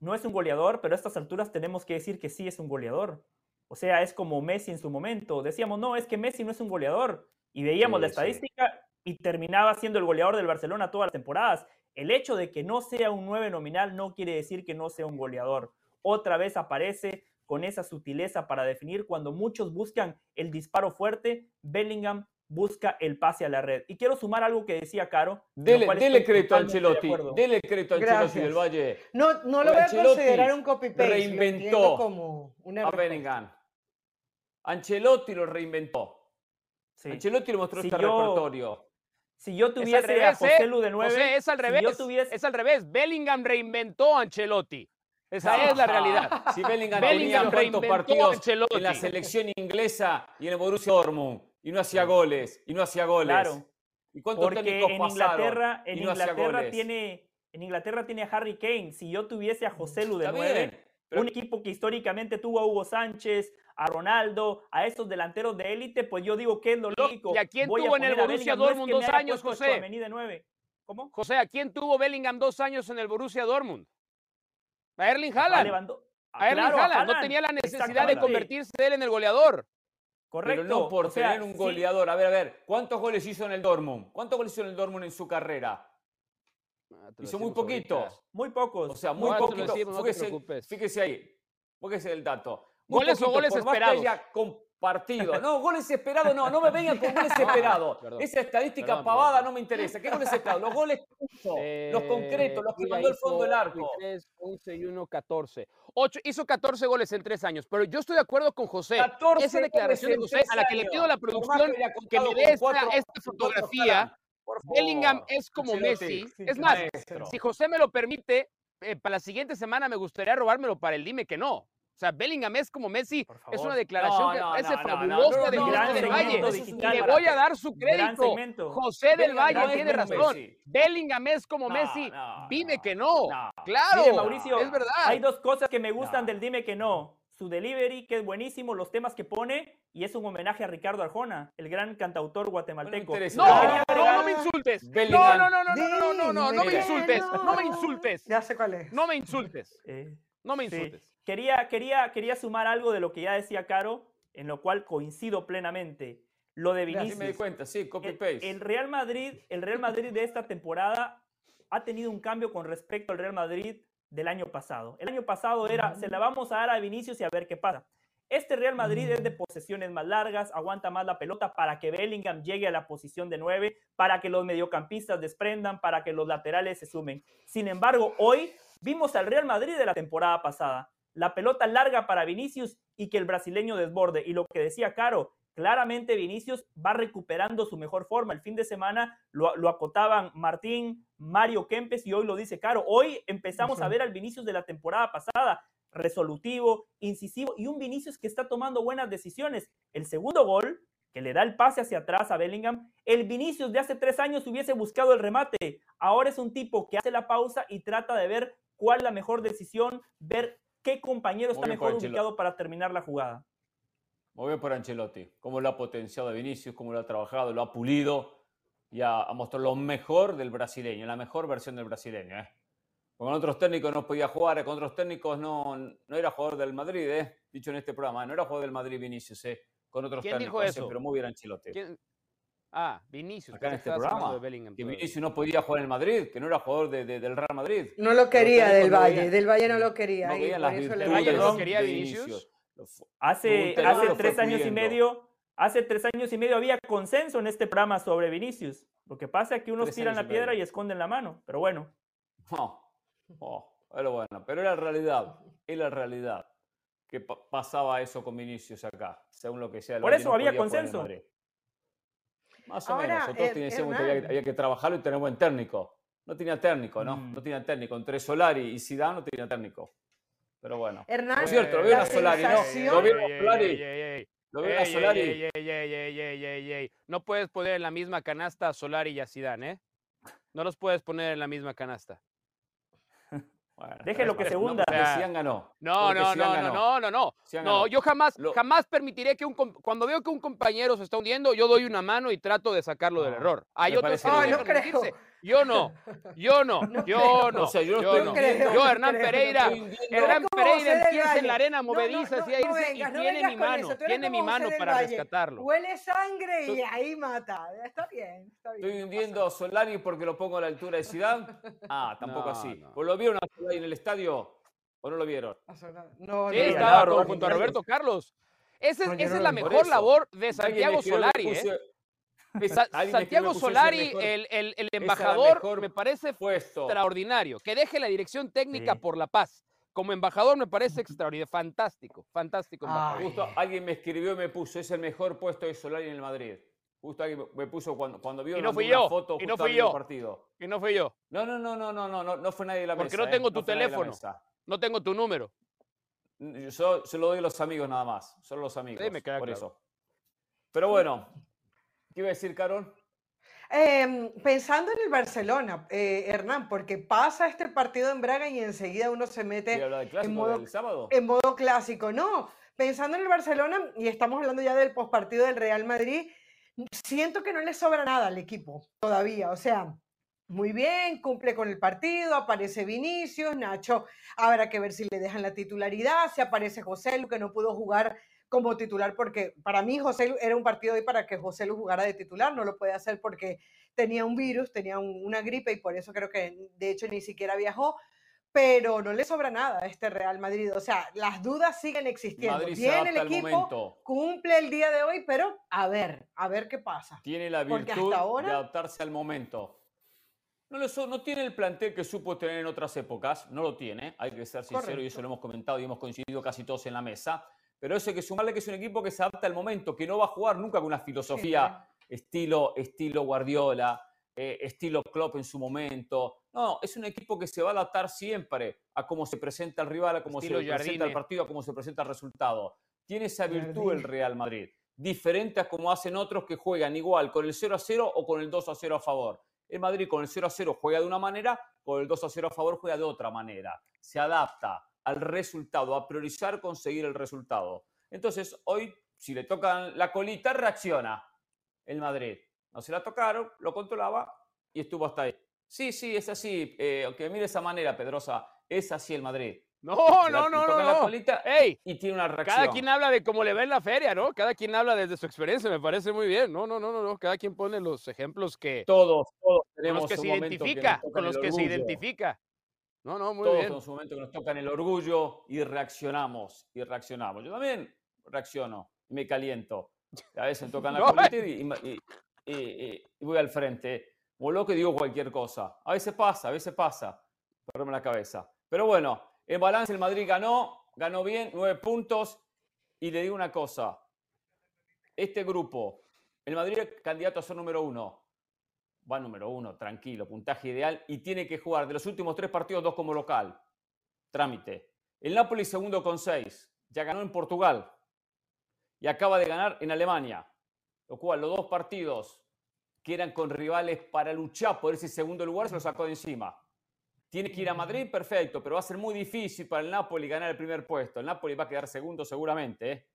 no es un goleador, pero a estas alturas tenemos que decir que sí es un goleador. O sea, es como Messi en su momento. Decíamos, no, es que Messi no es un goleador. Y veíamos Sí, la sí. estadística y terminaba siendo el goleador del Barcelona todas las temporadas. El hecho de que no sea un 9 nominal no quiere decir que no sea un goleador. Otra vez aparece con esa sutileza para definir cuando muchos buscan el disparo fuerte, Bellingham busca el pase a la red. Y quiero sumar algo que decía Caro. lo Dele, dele crédito a Ancelotti. Dele crédito a Ancelotti del Valle. No, no lo voy a Ancelotti considerar un copy-paste. lo Reinventó como una a. Bellingham. Ancelotti lo reinventó. Sí. Ancelotti le mostró Si este yo- repertorio. Si yo tuviese a revés, José ¿eh? Lu de 9, José, es al si revés. yo tuviese- Es al revés. Bellingham reinventó a Ancelotti. Esa es la realidad. Si Bellingham, Bellingham tenía cuántos a partidos Ancelotti. en la selección inglesa y en el Borussia Dortmund y no hacía goles y no hacía goles. Claro. ¿Y cuántos Porque técnicos en pasaron Inglaterra, en y no hacía Inglaterra goles? tiene, en Inglaterra tiene a Harry Kane. Si yo tuviese a José Lu de Está 9, bien, pero- un equipo que históricamente tuvo a Hugo Sánchez, a Ronaldo, a esos delanteros de élite, pues yo digo que es lo lógico. ¿Y a quién Voy tuvo en el Borussia Bellingham. No es Dortmund que dos años, José? De 9. ¿Cómo? José, ¿a quién tuvo Bellingham dos años en el Borussia Dortmund? A Erling A Haaland. A Erling Claro, Haaland. No tenía la necesidad de convertirse él en el goleador. Correcto. Pero no por o sea, tener un sí, goleador. A ver, a ver, ¿cuántos goles hizo en el Dortmund? ¿Cuántos goles hizo en el Dortmund en su carrera? Ah, Hizo muy poquitos. Muy pocos. O sea, muy No, te lo poquito. decimos, no Fíjese, fíjese ahí. Fíjese el dato. Muy ¿Goles o goles esperados? haya compartido. No, goles esperados no, no me vengan con goles esperados. perdón. Esa estadística Perdón, pavada perdón. no me interesa. ¿Qué goles esperados? Los goles hizo, los concretos, los que mandó al fondo del arco. 23, 11 y 1, 14. Ocho, hizo 14 goles en tres años, pero yo estoy de acuerdo con José. 14 Esa declaración de José, a la que le pido a la producción que me dé esta, fotografía. Bellingham es como. Messi. Es más, si José me lo permite, eh, para la siguiente semana me gustaría robármelo para el dime que no. O sea, Bellingham es como Messi. Es una declaración No, que no, parece no, no, no, fabulosa no, de José del Valle. y le voy a dar su crédito. José del Valle tiene razón. Messi. Bellingham es como No, Messi. no, dime no, que no. no. Claro, Mire, Mauricio, es verdad. Hay dos cosas que me gustan No. del Dime que no. Su delivery, que es buenísimo, los temas que pone, y es un homenaje a Ricardo Arjona, el gran cantautor guatemalteco. No, no, no me insultes. No, no, no, no, no, no, no, no, no me insultes. No me insultes. Ya sé cuál es. No me insultes. Eh, No me sí. insultes. Quería, quería, quería sumar algo de lo que ya decía Caro, en lo cual coincido plenamente. Lo de Así Vinicius. me di cuenta, sí, copy el, paste. el Real Madrid, el Real Madrid de esta temporada ha tenido un cambio con respecto al Real Madrid del año pasado. El año pasado era, se la vamos a dar a Vinicius y a ver qué pasa. Este Real Madrid es de posesiones más largas, aguanta más la pelota para que Bellingham llegue a la posición de 9, para que los mediocampistas desprendan, para que los laterales se sumen. Sin embargo, hoy vimos al Real Madrid de la temporada pasada. La pelota larga para Vinicius y que el brasileño desborde. Y lo que decía Caro, claramente Vinicius va recuperando su mejor forma. El fin de semana lo, lo acotaban Martín, Mario Kempes y hoy lo dice Caro. Hoy empezamos a ver al Vinicius de la temporada pasada, resolutivo, incisivo y un Vinicius que está tomando buenas decisiones. El segundo gol, que le da el pase hacia atrás a Bellingham, el Vinicius de hace tres años hubiese buscado el remate. Ahora es un tipo que hace la pausa y trata de ver cuál es la mejor decisión, ver qué compañero está mejor ubicado para terminar la jugada. Muy bien por Ancelotti. Cómo lo ha potenciado a Vinicius, cómo lo ha trabajado, lo ha pulido y ha, ha mostrado lo mejor del brasileño, la mejor versión del brasileño. ¿eh? Con otros técnicos no podía jugar, con otros técnicos no, no era jugador del Madrid, ¿eh? dicho en este programa, no era jugador del Madrid Vinicius, ¿eh? con otros ¿Quién dijo técnicos, ¿eh? eso? pero muy bien Ancelotti. ¿Quién? Ah, Vinicius. Acá en este programa, de Bellingham que. Vinicius no podía jugar en el Madrid, que no era jugador de- de- del Real Madrid. No lo quería del Valle. veían- Del Valle no lo quería. No y veían por las eso le Valle no quería Vinicius? Hace, hace tres años y medio, hace tres años y medio había consenso en este programa sobre Vinicius. Lo que pasa es que unos tiran la piedra y esconden la mano, pero bueno. Oh, oh, pero bueno, pero era realidad, es la realidad que pa- pasaba eso con Vinicius acá, según lo que sea. el Por eso no había consenso. Más o Ahora, menos, nosotros decíamos que había, había que trabajarlo y tener buen técnico. No tenía técnico, ¿no? Mm. No tenía técnico. Entre Solari y Zidane no tenía técnico. Pero bueno. Hernán, Por cierto, lo veo a Solari, ¿no? Lo Ey, a Solari. Lo veo a Solari. No puedes poner en la misma canasta a Solari y a Zidane, ¿eh? No los puedes poner en la misma canasta. Bueno, Déjelo que pero se no, hunda. porque O sea, Zidane ganó. No, no, no, no, ganó. no, no, no. No, yo jamás, Lo- jamás permitiré que un com- cuando veo que un compañero se está hundiendo, yo doy una mano y trato de sacarlo del error. Hay me otros que no no creo. Yo no, yo no, yo no, O sea, yo no yo estoy no. hundiendo- Yo, Hernán creo, Pereira, Hernán Pereira empieza en la arena movediza no, así a no irse vengas, y tiene mi mano, tiene mi mano para Valle. rescatarlo. Huele sangre y ahí mata. Está bien, está bien. Estoy hundiendo a Solari porque lo pongo a la altura de Zidane. Ah, tampoco No, así. no. ¿O lo vieron a Solari en el estadio o no lo vieron? No, Sí, estaba no, con- no, junto a Roberto Carlos. Esa es, esa es la mejor labor de Santiago Solari, ¿eh? Santiago Solari, mejor el, el- el la embajador, me parece puesto. extraordinario. Que deje la dirección técnica Sí. por la paz. Como embajador me parece extraordinario. Fantástico, fantástico. Justo alguien me escribió y me puso, es el mejor puesto de Solari en el Madrid. Justo alguien me puso cuando, cuando vio no yo, foto y no fui yo. partido. Y no fui yo, No, no, no, no, no, no, no, no fue nadie de la Porque mesa. no tengo ¿eh? tu la teléfono. no tengo tu número. Yo se lo doy a los amigos nada más. Solo los amigos. me queda por claro. eso. Pero bueno, ¿qué iba a decir, Carol? Em, pensando en el Barcelona, eh, Hernán, porque pasa este partido en Braga y enseguida uno se mete ¿Quiere hablar del clásico modo- sábado? en modo clásico. No, pensando en el Barcelona, y estamos hablando ya del postpartido del Real Madrid, siento que no le sobra nada al equipo todavía. O sea, muy bien, cumple con el partido, aparece Vinicius, Nacho, habrá que ver si le dejan la titularidad, si aparece José Lu, que no pudo jugar como titular, porque para mí José Lu era un partido hoy para que José Lu jugara de titular, no lo puede hacer porque tenía un virus, tenía un- una gripe y por eso creo que de hecho ni siquiera viajó, pero no le sobra nada a este Real Madrid, o sea, las dudas siguen existiendo. Madrid Viene el equipo, momento. cumple el día de hoy, pero a ver, a ver qué pasa. Tiene la virtud ahora- de adaptarse al momento. No, le so- no tiene el plantel que supo tener en otras épocas, no lo tiene, hay que ser sincero y eso Correcto. lo hemos comentado y hemos coincidido casi todos en la mesa. Pero eso hay que sumarle que es un equipo que se adapta al momento, que no va a jugar nunca con una filosofía estilo, estilo Guardiola, eh, estilo Klopp en su momento. No, es un equipo que se va a adaptar siempre a cómo se presenta el rival, a cómo Estilo se presenta el partido, a cómo se presenta el resultado. Tiene esa virtud el. Real Madrid, diferente a como hacen otros que juegan igual con el 0 a 0 o con el 2 a 0 a favor. El Madrid con el 0 a 0 juega de una manera, con el 2 a 0 a favor juega de otra manera. Se adapta al resultado, a priorizar conseguir el resultado. Entonces, hoy, si le tocan la colita, reacciona el Madrid. No se la tocaron, lo controlaba y estuvo hasta ahí. Sí, sí, es así. Eh, aunque mire esa manera, Pedrosa, es así el Madrid. No, la- no, no, no. la no. colita Ey, y tiene una reacción. cada quien habla de cómo le va en la feria, ¿no? Cada quien habla desde su experiencia, me parece muy bien. No, no, no, no, no. Cada quien pone los ejemplos que Todos, todos con los que se identifica, con los que se identifica. No, no, muy Todos bien. tenemos un momento que nos tocan el orgullo y reaccionamos, y reaccionamos. Yo también reacciono y me caliento. A veces me tocan la No, colita y, y- y- y- y voy al frente. Como loco y digo cualquier cosa. A veces pasa, a veces pasa. Perderme la cabeza. Pero bueno, en balance el Madrid ganó, ganó bien, nueve puntos. Y le digo una cosa. Este grupo, el Madrid es candidato a ser número uno. Va número uno, tranquilo, puntaje ideal. Y tiene que jugar de los últimos tres partidos, dos como local. Trámite. El Napoli segundo con seis. Ya ganó en Portugal. Y acaba de ganar en Alemania. Lo cual, los dos partidos que eran con rivales para luchar por ese segundo lugar, se lo sacó de encima. Tiene que ir a Madrid, perfecto, pero va a ser muy difícil para el Napoli ganar el primer puesto. El Napoli va a quedar segundo seguramente. ¿eh?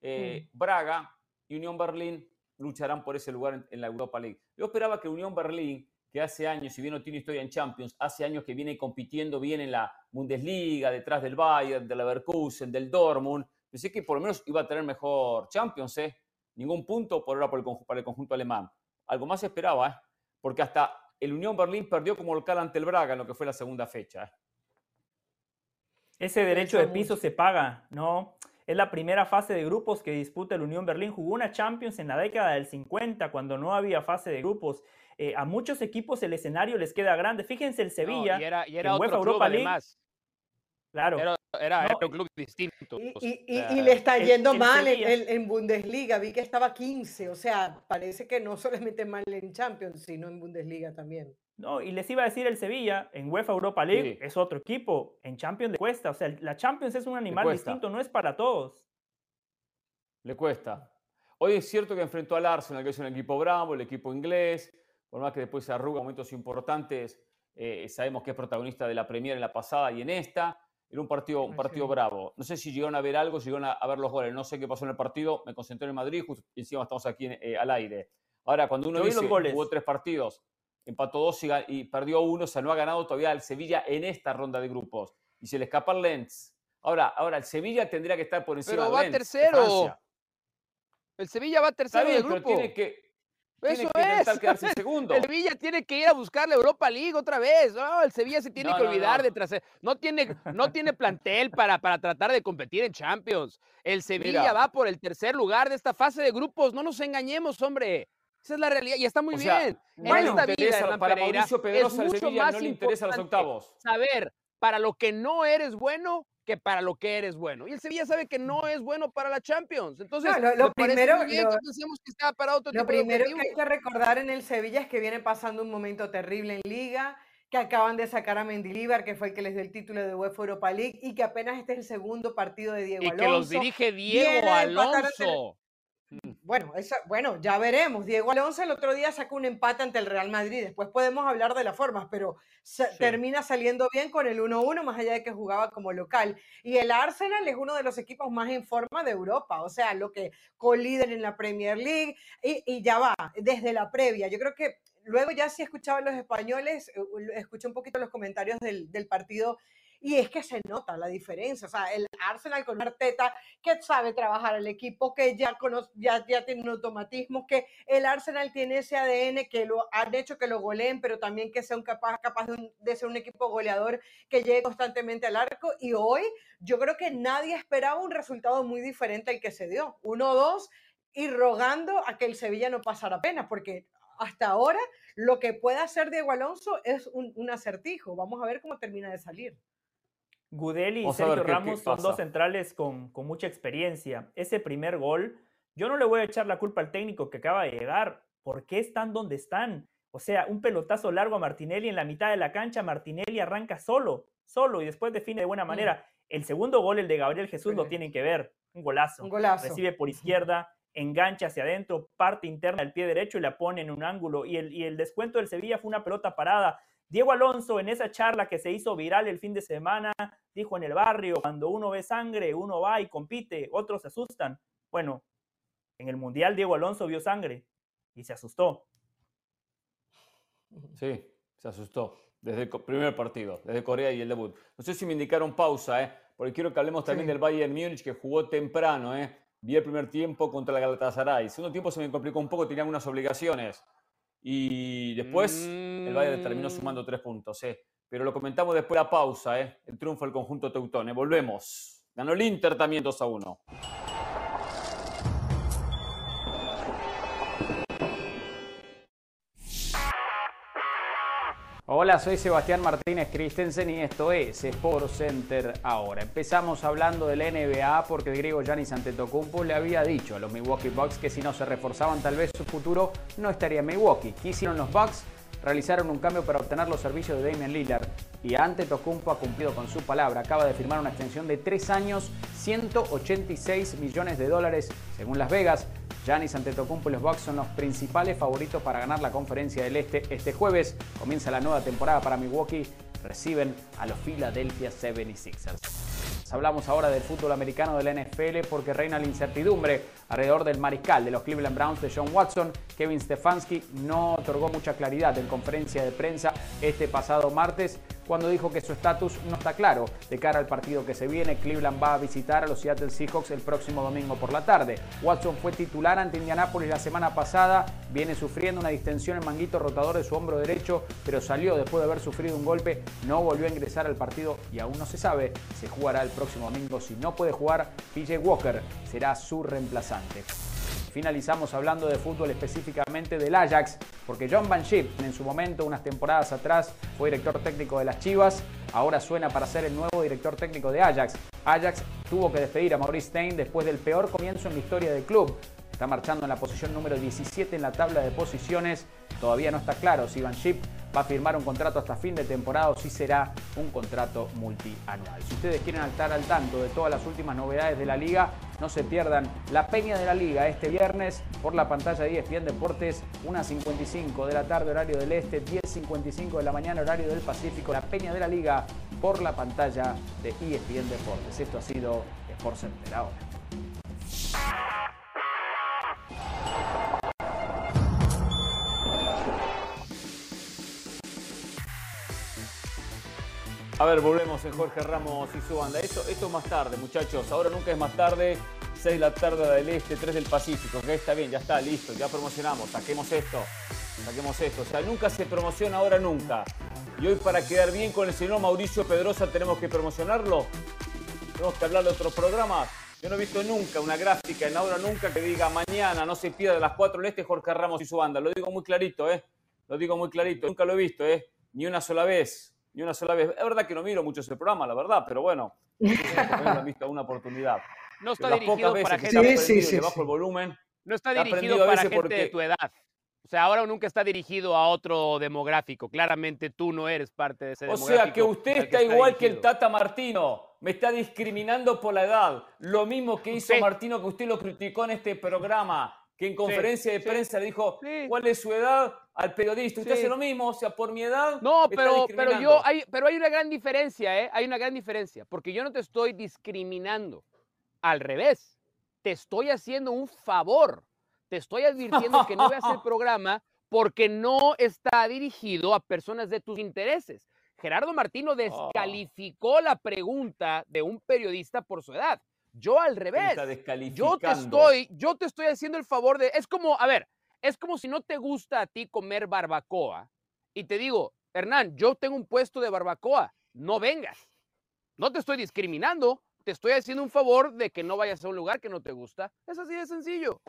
Eh, Braga y Unión Berlín lucharán por ese lugar en, en la Europa League. Yo esperaba que Unión Berlín, que hace años, si bien no tiene historia en Champions, hace años que viene compitiendo bien en la Bundesliga, detrás del Bayern, del Leverkusen, del Dortmund, pensé que por lo menos iba a tener mejor Champions, ¿eh? Ningún punto por ahora por el conju- para el conjunto alemán. Algo más esperaba, ¿eh? Porque hasta el Unión Berlín perdió como local ante el Braga en lo que fue la segunda fecha. ¿eh? Ese derecho de piso se paga, ¿no? Es la primera fase de grupos que disputa el Unión Berlín. Jugó una Champions en la década del 50, cuando no había fase de grupos. Eh, a muchos equipos el escenario les queda grande. Fíjense el No, Sevilla. y era, y que era en otro UEFA club Europa League, además. Claro. Era, era, No, era un club distinto. Y, o y- y- sea, y le está el- yendo el mal en, Sevilla- en- en Bundesliga. Vi que estaba 15. O sea, parece que no solamente mal en Champions, sino en Bundesliga también. No, y les iba a decir el Sevilla, en UEFA Europa League Sí. es otro equipo, en Champions le cuesta, o sea, la Champions es un animal distinto, no es para todos. Le cuesta. Hoy es cierto que enfrentó al Arsenal, que es un equipo bravo, el equipo inglés, por más que después se arruga en momentos importantes, eh, sabemos que es protagonista de la Premier en la pasada y en esta. Era un partido, un partido sí. bravo. No sé si llegaron a ver algo, si llegaron a, a ver los goles. No sé qué pasó en el partido. Me concentré en Madrid, justo encima estamos aquí en- eh, al aire. Ahora, cuando uno Yo dice los goles. jugó tres partidos, empató dos y, y perdió uno, o sea, no ha ganado todavía el Sevilla en esta ronda de grupos. Y se le escapa el Lens. Ahora, ahora, el Sevilla tendría que estar por encima Pero del va Lens, tercero. El Sevilla va tercero bien, de pero grupo. tiene que, tiene Eso que intentar es. quedarse segundo. El Sevilla tiene que ir a buscar la Europa League otra vez. No, el Sevilla se tiene No, que no, olvidar de tras... No tiene, no tiene plantel para, para tratar de competir en Champions. El Sevilla Mira. va por el tercer lugar de esta fase de grupos. No nos engañemos, hombre. Esa es la realidad y está muy O sea, bien. no en le esta vida, interesa- Hernán para Pereira, Mauricio es Pedrosa, el mucho Sevilla más no le interesa los octavos. Saber para lo que no eres bueno que para lo que eres bueno. Y el Sevilla sabe que no es bueno para la Champions. Entonces, No, lo- primero- bien lo- que para otro Lo primero que hay que recordar en el Sevilla es que viene pasando un momento terrible en Liga, que acaban de sacar a Mendilibar, que fue el que les dio el título de UEFA Europa League, y que apenas este es el segundo partido de Diego Y Alonso. que los dirige Diego Alonso. Bueno, esa- bueno, ya veremos. Diego Alonso el otro día sacó un empate ante el Real Madrid. Después podemos hablar de las formas, pero termina saliendo bien con el 1-1, más allá de que jugaba como local. Y el Arsenal es uno de los equipos más en forma de Europa, o sea, lo que colíder en la Premier League. Y, y ya va, desde la previa. Yo creo que luego ya sí escuchaba a los españoles, eh, escuché un poquito los comentarios del, del partido. Y es que se nota la diferencia. O sea, el Arsenal con Arteta, que sabe trabajar el equipo, que ya, conoce, ya, ya tiene un automatismo, que el Arsenal tiene ese ADN que lo han hecho que lo goleen, pero también que sea un capaz, capaz de, de ser un equipo goleador que llegue constantemente al arco. Y hoy yo creo que nadie esperaba un resultado muy diferente al que se dio. 1-2 y rogando a que el Sevilla no pasara pena, porque hasta ahora lo que puede hacer Diego Alonso es un, un acertijo. Vamos a ver cómo termina de salir. Gudeli y Sergio qué- qué Ramos son dos centrales con, con mucha experiencia. Ese primer gol, yo no le voy a echar la culpa al técnico que acaba de llegar. ¿Por qué están donde están? O sea, un pelotazo largo a Martinelli en la mitad de la cancha, Martinelli arranca solo, solo y después define de buena Mm. manera. El segundo gol, el de Gabriel Jesús, lo tienen que ver. Un golazo. Un golazo. Recibe por izquierda, engancha hacia adentro, parte interna del pie derecho y la pone en un ángulo. Y el, y el descuento del Sevilla fue una pelota parada. Diego Alonso en esa charla que se hizo viral el fin de semana dijo en el barrio, cuando uno ve sangre, uno va y compite, otros se asustan. Bueno, en el Mundial Diego Alonso vio sangre y se asustó. Sí, se asustó desde el primer partido, desde Corea y el debut. No sé si me indicaron pausa, ¿eh? porque quiero que hablemos también Sí. del Bayern Múnich que jugó temprano. ¿eh? Vi el primer tiempo contra la Galatasaray. El segundo tiempo se me complicó un poco, tenía unas obligaciones. Y después el Bayern terminó Mm. sumando tres puntos. ¿eh? Pero lo comentamos después de la pausa, ¿eh? el triunfo del conjunto teutón. ¿eh? Volvemos. Ganó el Inter también 2 a 1. Hola, soy Sebastián Martínez Christensen y esto es Sport Center ahora. Empezamos hablando de la NBA porque el griego Giannis Antetokounmpo le había dicho a los Milwaukee Bucks que si no se reforzaban tal vez su futuro no estaría en Milwaukee. ¿Qué hicieron los Bucks? Realizaron un cambio para obtener los servicios de Damian Lillard y Antetokounmpo ha cumplido con su palabra. Acaba de firmar una extensión de 3 años, 186 millones de dólares según Las Vegas. Giannis Antetokounmpo y los Bucks son los principales favoritos para ganar la Conferencia del Este. Este jueves comienza la nueva temporada para Milwaukee. Reciben a los Philadelphia 76ers. Hablamos ahora del fútbol americano de la NFL porque reina la incertidumbre alrededor del mariscal de los Cleveland Browns de John Watson. Kevin Stefanski no otorgó mucha claridad en conferencia de prensa este pasado martes cuando dijo que su estatus no está claro de cara al partido que se viene. Cleveland va a visitar a los Seattle Seahawks el próximo domingo por la tarde. Watson fue titular ante Indianapolis la semana pasada, viene sufriendo una distensión en manguito rotador de su hombro derecho, pero salió después de haber sufrido un golpe, no volvió a ingresar al partido y aún no se sabe si jugará el próximo domingo. Si no puede jugar, PJ Walker será su reemplazante. Finalizamos hablando de fútbol específicamente del Ajax, porque John Van Schip en su momento, unas temporadas atrás, fue director técnico de las Chivas, ahora suena para ser el nuevo director técnico de Ajax. Ajax tuvo que despedir a Maurice Stein después del peor comienzo en la historia del club. Está marchando en la posición número 17 en la tabla de posiciones. Todavía no está claro si Van Schip va a firmar un contrato hasta fin de temporada o si será un contrato multianual. Si ustedes quieren estar al tanto de todas las últimas novedades de la liga, no se pierdan la Peña de la Liga este viernes por la pantalla de ESPN Deportes, 1.55 de la tarde horario del Este, 10.55 de la mañana horario del Pacífico. La Peña de la Liga por la pantalla de ESPN Deportes. Esto ha sido Sport Center ahora. A ver, volvemos en Jorge Ramos y su banda. Esto, esto es más tarde, muchachos. Ahora nunca es más tarde. 6 de la tarde del este, 3 del Pacífico. Que está bien, ya está, listo, ya promocionamos. Saquemos esto. Saquemos esto. O sea, nunca se promociona ahora nunca. Y hoy para quedar bien con el señor Mauricio Pedrosa tenemos que promocionarlo. Tenemos que hablar de otros programas. Yo no he visto nunca una gráfica en ahora nunca que diga mañana no se pierda a las 4 del este Jorge Ramos y su banda. Lo digo muy clarito, ¿eh? Lo digo muy clarito. Nunca lo he visto, ¿eh? Ni una sola vez. Ni una sola vez. Es verdad que no miro mucho ese programa, la verdad, pero bueno. he visto una oportunidad. No está Las dirigido para gente que Sí, está sí, sí, bajo el volumen. No está Está dirigido para gente de porque- tu edad. O sea, ahora nunca está dirigido a otro demográfico. Claramente tú no eres parte de ese O demográfico. sea que usted al está igual que el dirigido. Tata Martino. Me está discriminando por la edad. Lo mismo que hizo. Martino, que usted lo criticó en este programa, que en conferencia de sí. prensa le dijo Sí. cuál es su edad al periodista. Usted hace lo mismo, o sea, por mi edad. No, pero, pero yo hay, pero hay una gran diferencia, ¿eh? Hay una gran diferencia, porque yo no te estoy discriminando. Al revés, te estoy haciendo un favor. Te estoy advirtiendo que no veas el programa porque no está dirigido a personas de tus intereses. Gerardo Martino descalificó la pregunta de un periodista por su edad. Yo al revés. Yo te estoy, yo te estoy haciendo el favor de, es como, a ver, es como si no te gusta a ti comer barbacoa y te digo, Hernán, yo tengo un puesto de barbacoa, no vengas. No te estoy discriminando, te estoy haciendo un favor de que no vayas a un lugar que no te gusta. Es así de sencillo.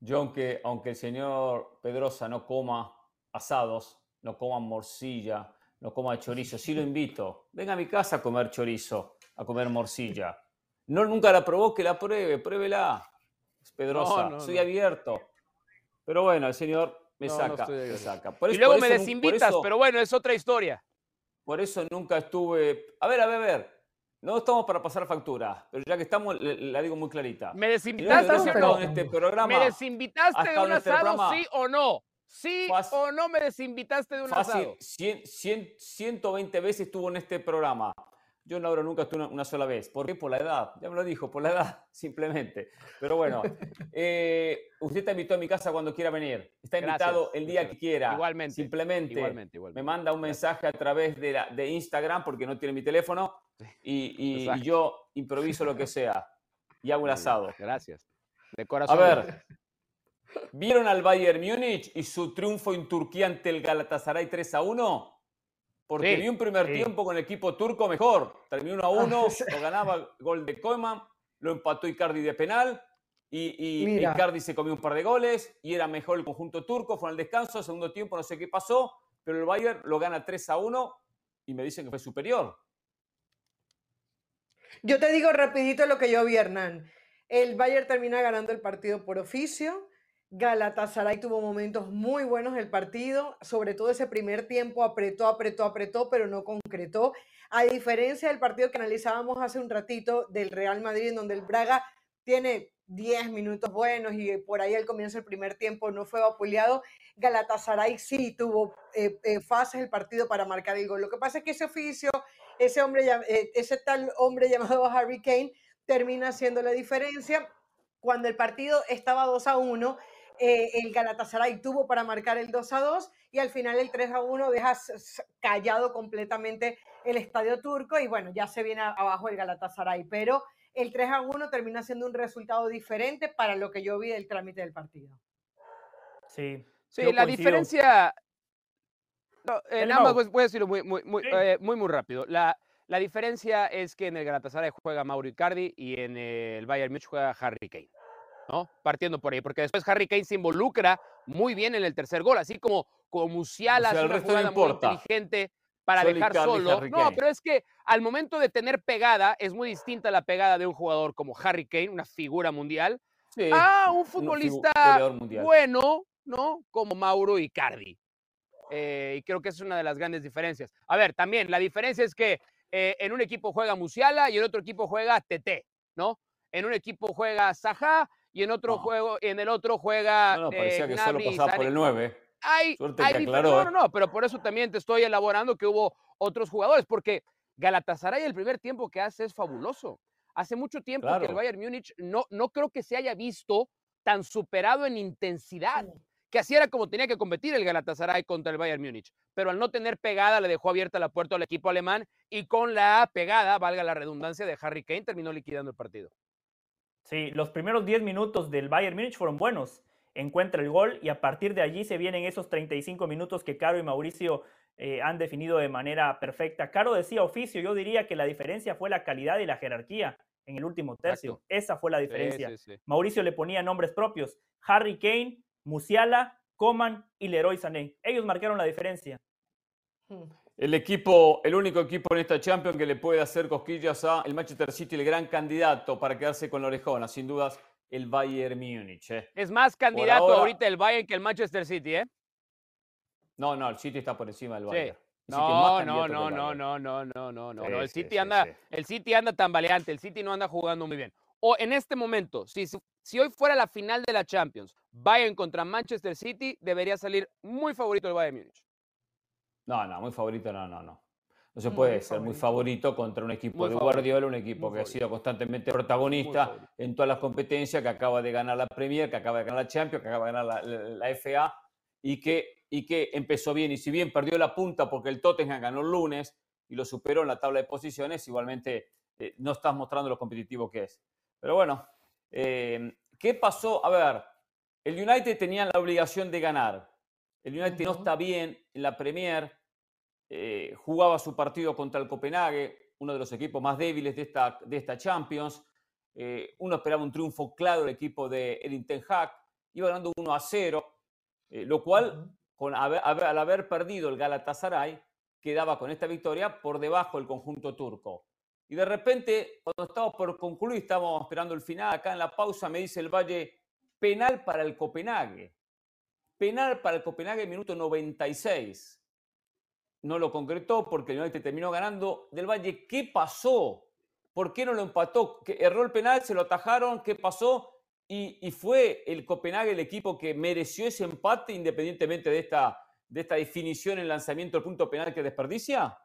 Yo, aunque, aunque el señor Pedrosa no coma asados, no coma morcilla, no coma chorizo, sí lo invito. Venga a mi casa a comer chorizo, a comer morcilla. No, nunca la probó, que la pruebe, pruébela. Pedrosa, No, no, soy no. abierto. Pero bueno, el señor me saca, me. Por y eso- luego por me eso desinvitas, eso- pero bueno, es otra historia. Por eso nunca estuve. A ver, a ver, a ver. No estamos para pasar factura, pero ya que estamos, la digo muy clarita. ¿Me desinvitaste no? en este programa. ¿Me desinvitaste de un este asado, programa. sí o no? ¿Sí Fácil. o no me desinvitaste de un Fácil, asado? 100, 100, 120 veces estuvo en este programa. Yo no, ahora nunca estuve una, sola vez. ¿Por qué? Por la edad. Ya me lo dijo, por la edad, simplemente. Pero bueno, eh, usted está invitado a mi casa cuando quiera venir. Está invitado Gracias, el día que quiera. Igualmente, Simplemente igualmente, igualmente. me manda un mensaje a través de, la- de Instagram, porque no tiene mi teléfono, y, y- y yo improviso lo que sea. Y hago bien, asado. Gracias. De A corazón. ver, ¿vieron al Bayern Múnich y su triunfo en Turquía ante el Galatasaray 3 a 1? Porque Sí, vi un primer sí. tiempo con el equipo turco mejor. Terminó 1 a 1, sí. lo ganaba gol de Koeman, lo empató Icardi de penal. Y. Icardi se comió un par de goles y era mejor el conjunto turco. Fue el descanso, segundo tiempo, no sé qué pasó, pero el Bayern lo gana 3 a 1 y me dicen que fue superior. Yo te digo rapidito lo que yo vi, Hernán. El Bayern termina ganando el partido por oficio. Galatasaray tuvo momentos muy buenos el partido, sobre todo ese primer tiempo apretó, apretó, apretó, pero no concretó. A diferencia del partido que analizábamos hace un ratito del Real Madrid, en donde el Braga tiene 10 minutos buenos y por ahí al comienzo del primer tiempo no fue vapuleado. Galatasaray sí tuvo eh, eh, fases el partido para marcar el gol. Lo que pasa es que ese oficio, ese eh, ese tal hombre llamado Harry Kane termina haciendo la diferencia. Cuando el partido estaba 2 a 1, eh, el Galatasaray tuvo para marcar el 2 a 2 y al final el 3 a 1 deja callado completamente el estadio turco y bueno, ya se viene abajo el Galatasaray, pero el 3 a 1 termina siendo un resultado diferente para lo que yo vi del trámite del partido. Sí. Sí, la coincido. diferencia. No, eh, nada más voy, voy a decirlo muy, muy, muy, Sí. eh, muy, muy rápido. La, la diferencia es que en el Galatasaray juega Mauro Icardi y en el Bayern Múnich juega Harry Kane. ¿No? Partiendo por ahí, porque después Harry Kane se involucra muy bien en el tercer gol, así como, como Musiala O sea, una no muy inteligente para dejar solo. No, pero es que al momento de tener pegada, es muy distinta la pegada de un jugador como Harry Kane, una figura mundial, Sí, a un futbolista bueno, ¿no? Como Mauro Icardi. Eh, y creo que esa es una de las grandes diferencias. A ver, también la diferencia es que eh, en un equipo juega Musiala y en otro equipo juega TT, ¿no? En un equipo juega Saja y en otro No. juego, en el otro juega No, no, eh, parecía que solo Gnabry pasaba por el 9. Hay, Suerte hay que aclaró, no, ¿eh? no, pero por eso también te estoy elaborando que hubo otros jugadores, porque Galatasaray el primer tiempo que hace es fabuloso. Hace mucho tiempo que el. Bayern Múnich no, no creo que se haya visto tan superado en intensidad. que así era como tenía que competir el Galatasaray contra el Bayern Múnich. Pero al no tener pegada, le dejó abierta la puerta al equipo alemán y con la pegada, valga la redundancia, de Harry Kane, terminó liquidando el partido. Sí, los primeros 10 minutos del Bayern Múnich fueron buenos. Encuentra el gol y a partir de allí se vienen esos 35 minutos que Caro y Mauricio eh, han definido de manera perfecta. Caro decía oficio, yo diría que la diferencia fue la calidad y la jerarquía en el último tercio. Exacto. Esa fue la Sí, diferencia. sí, sí. Mauricio le ponía nombres propios. Harry Kane, Musiala, Coman y Leroy Sané. Ellos marcaron la diferencia. El equipo, el único equipo en esta Champions que le puede hacer cosquillas a el Manchester City, el gran candidato para quedarse con la orejona, sin dudas, el Bayern Múnich. ¿eh? Es más candidato ahora- ahorita el Bayern que el Manchester City, ¿eh? No, no, el City está por encima del. Bayern. No, no, no, no, no, no, no, no, no, Sí. El City sí, anda, el City anda tambaleante, el City no anda jugando muy bien. O en este momento, si, si- si hoy fuera la final de la Champions, Bayern contra Manchester City, debería salir muy favorito el Bayern Múnich. No, no, muy favorito, no, no, no. No se Muy puede ser muy favorito contra un equipo Muy de favorito, Guardiola, un equipo muy que ha sido constantemente protagonista en todas las competencias, que acaba de ganar la Premier, que acaba de ganar la Champions, que acaba de ganar la, la- la FA y que, y que empezó bien. Y si bien perdió la punta porque el Tottenham ganó el lunes y lo superó en la tabla de posiciones, igualmente eh, no estás mostrando lo competitivo que es. Pero bueno, eh, ¿qué pasó? A ver, el United tenía la obligación de ganar. El United no está bien en la Premier. Eh, jugaba su partido contra el Copenhague, uno de los equipos más débiles de esta, de esta Champions. Eh, uno esperaba un triunfo claro del equipo de Erin Ten Hag. Iba ganando 1 a 0, eh, lo cual, con haber- haber- al haber perdido el Galatasaray, quedaba con esta victoria por debajo del conjunto turco. Y de repente, cuando estábamos por concluir, estábamos esperando el final, acá en la pausa me dice el Valle, penal para el Copenhague. Penal para el Copenhague, minuto 96. No lo concretó porque el United terminó ganando. Del Valle, ¿qué pasó? ¿Por qué no lo empató? ¿Que ¿Erró el penal? ¿Se lo atajaron? ¿Qué pasó? Y, fue el Copenhague el equipo que mereció ese empate independientemente de esta, de esta definición en lanzamiento del punto penal que desperdicia.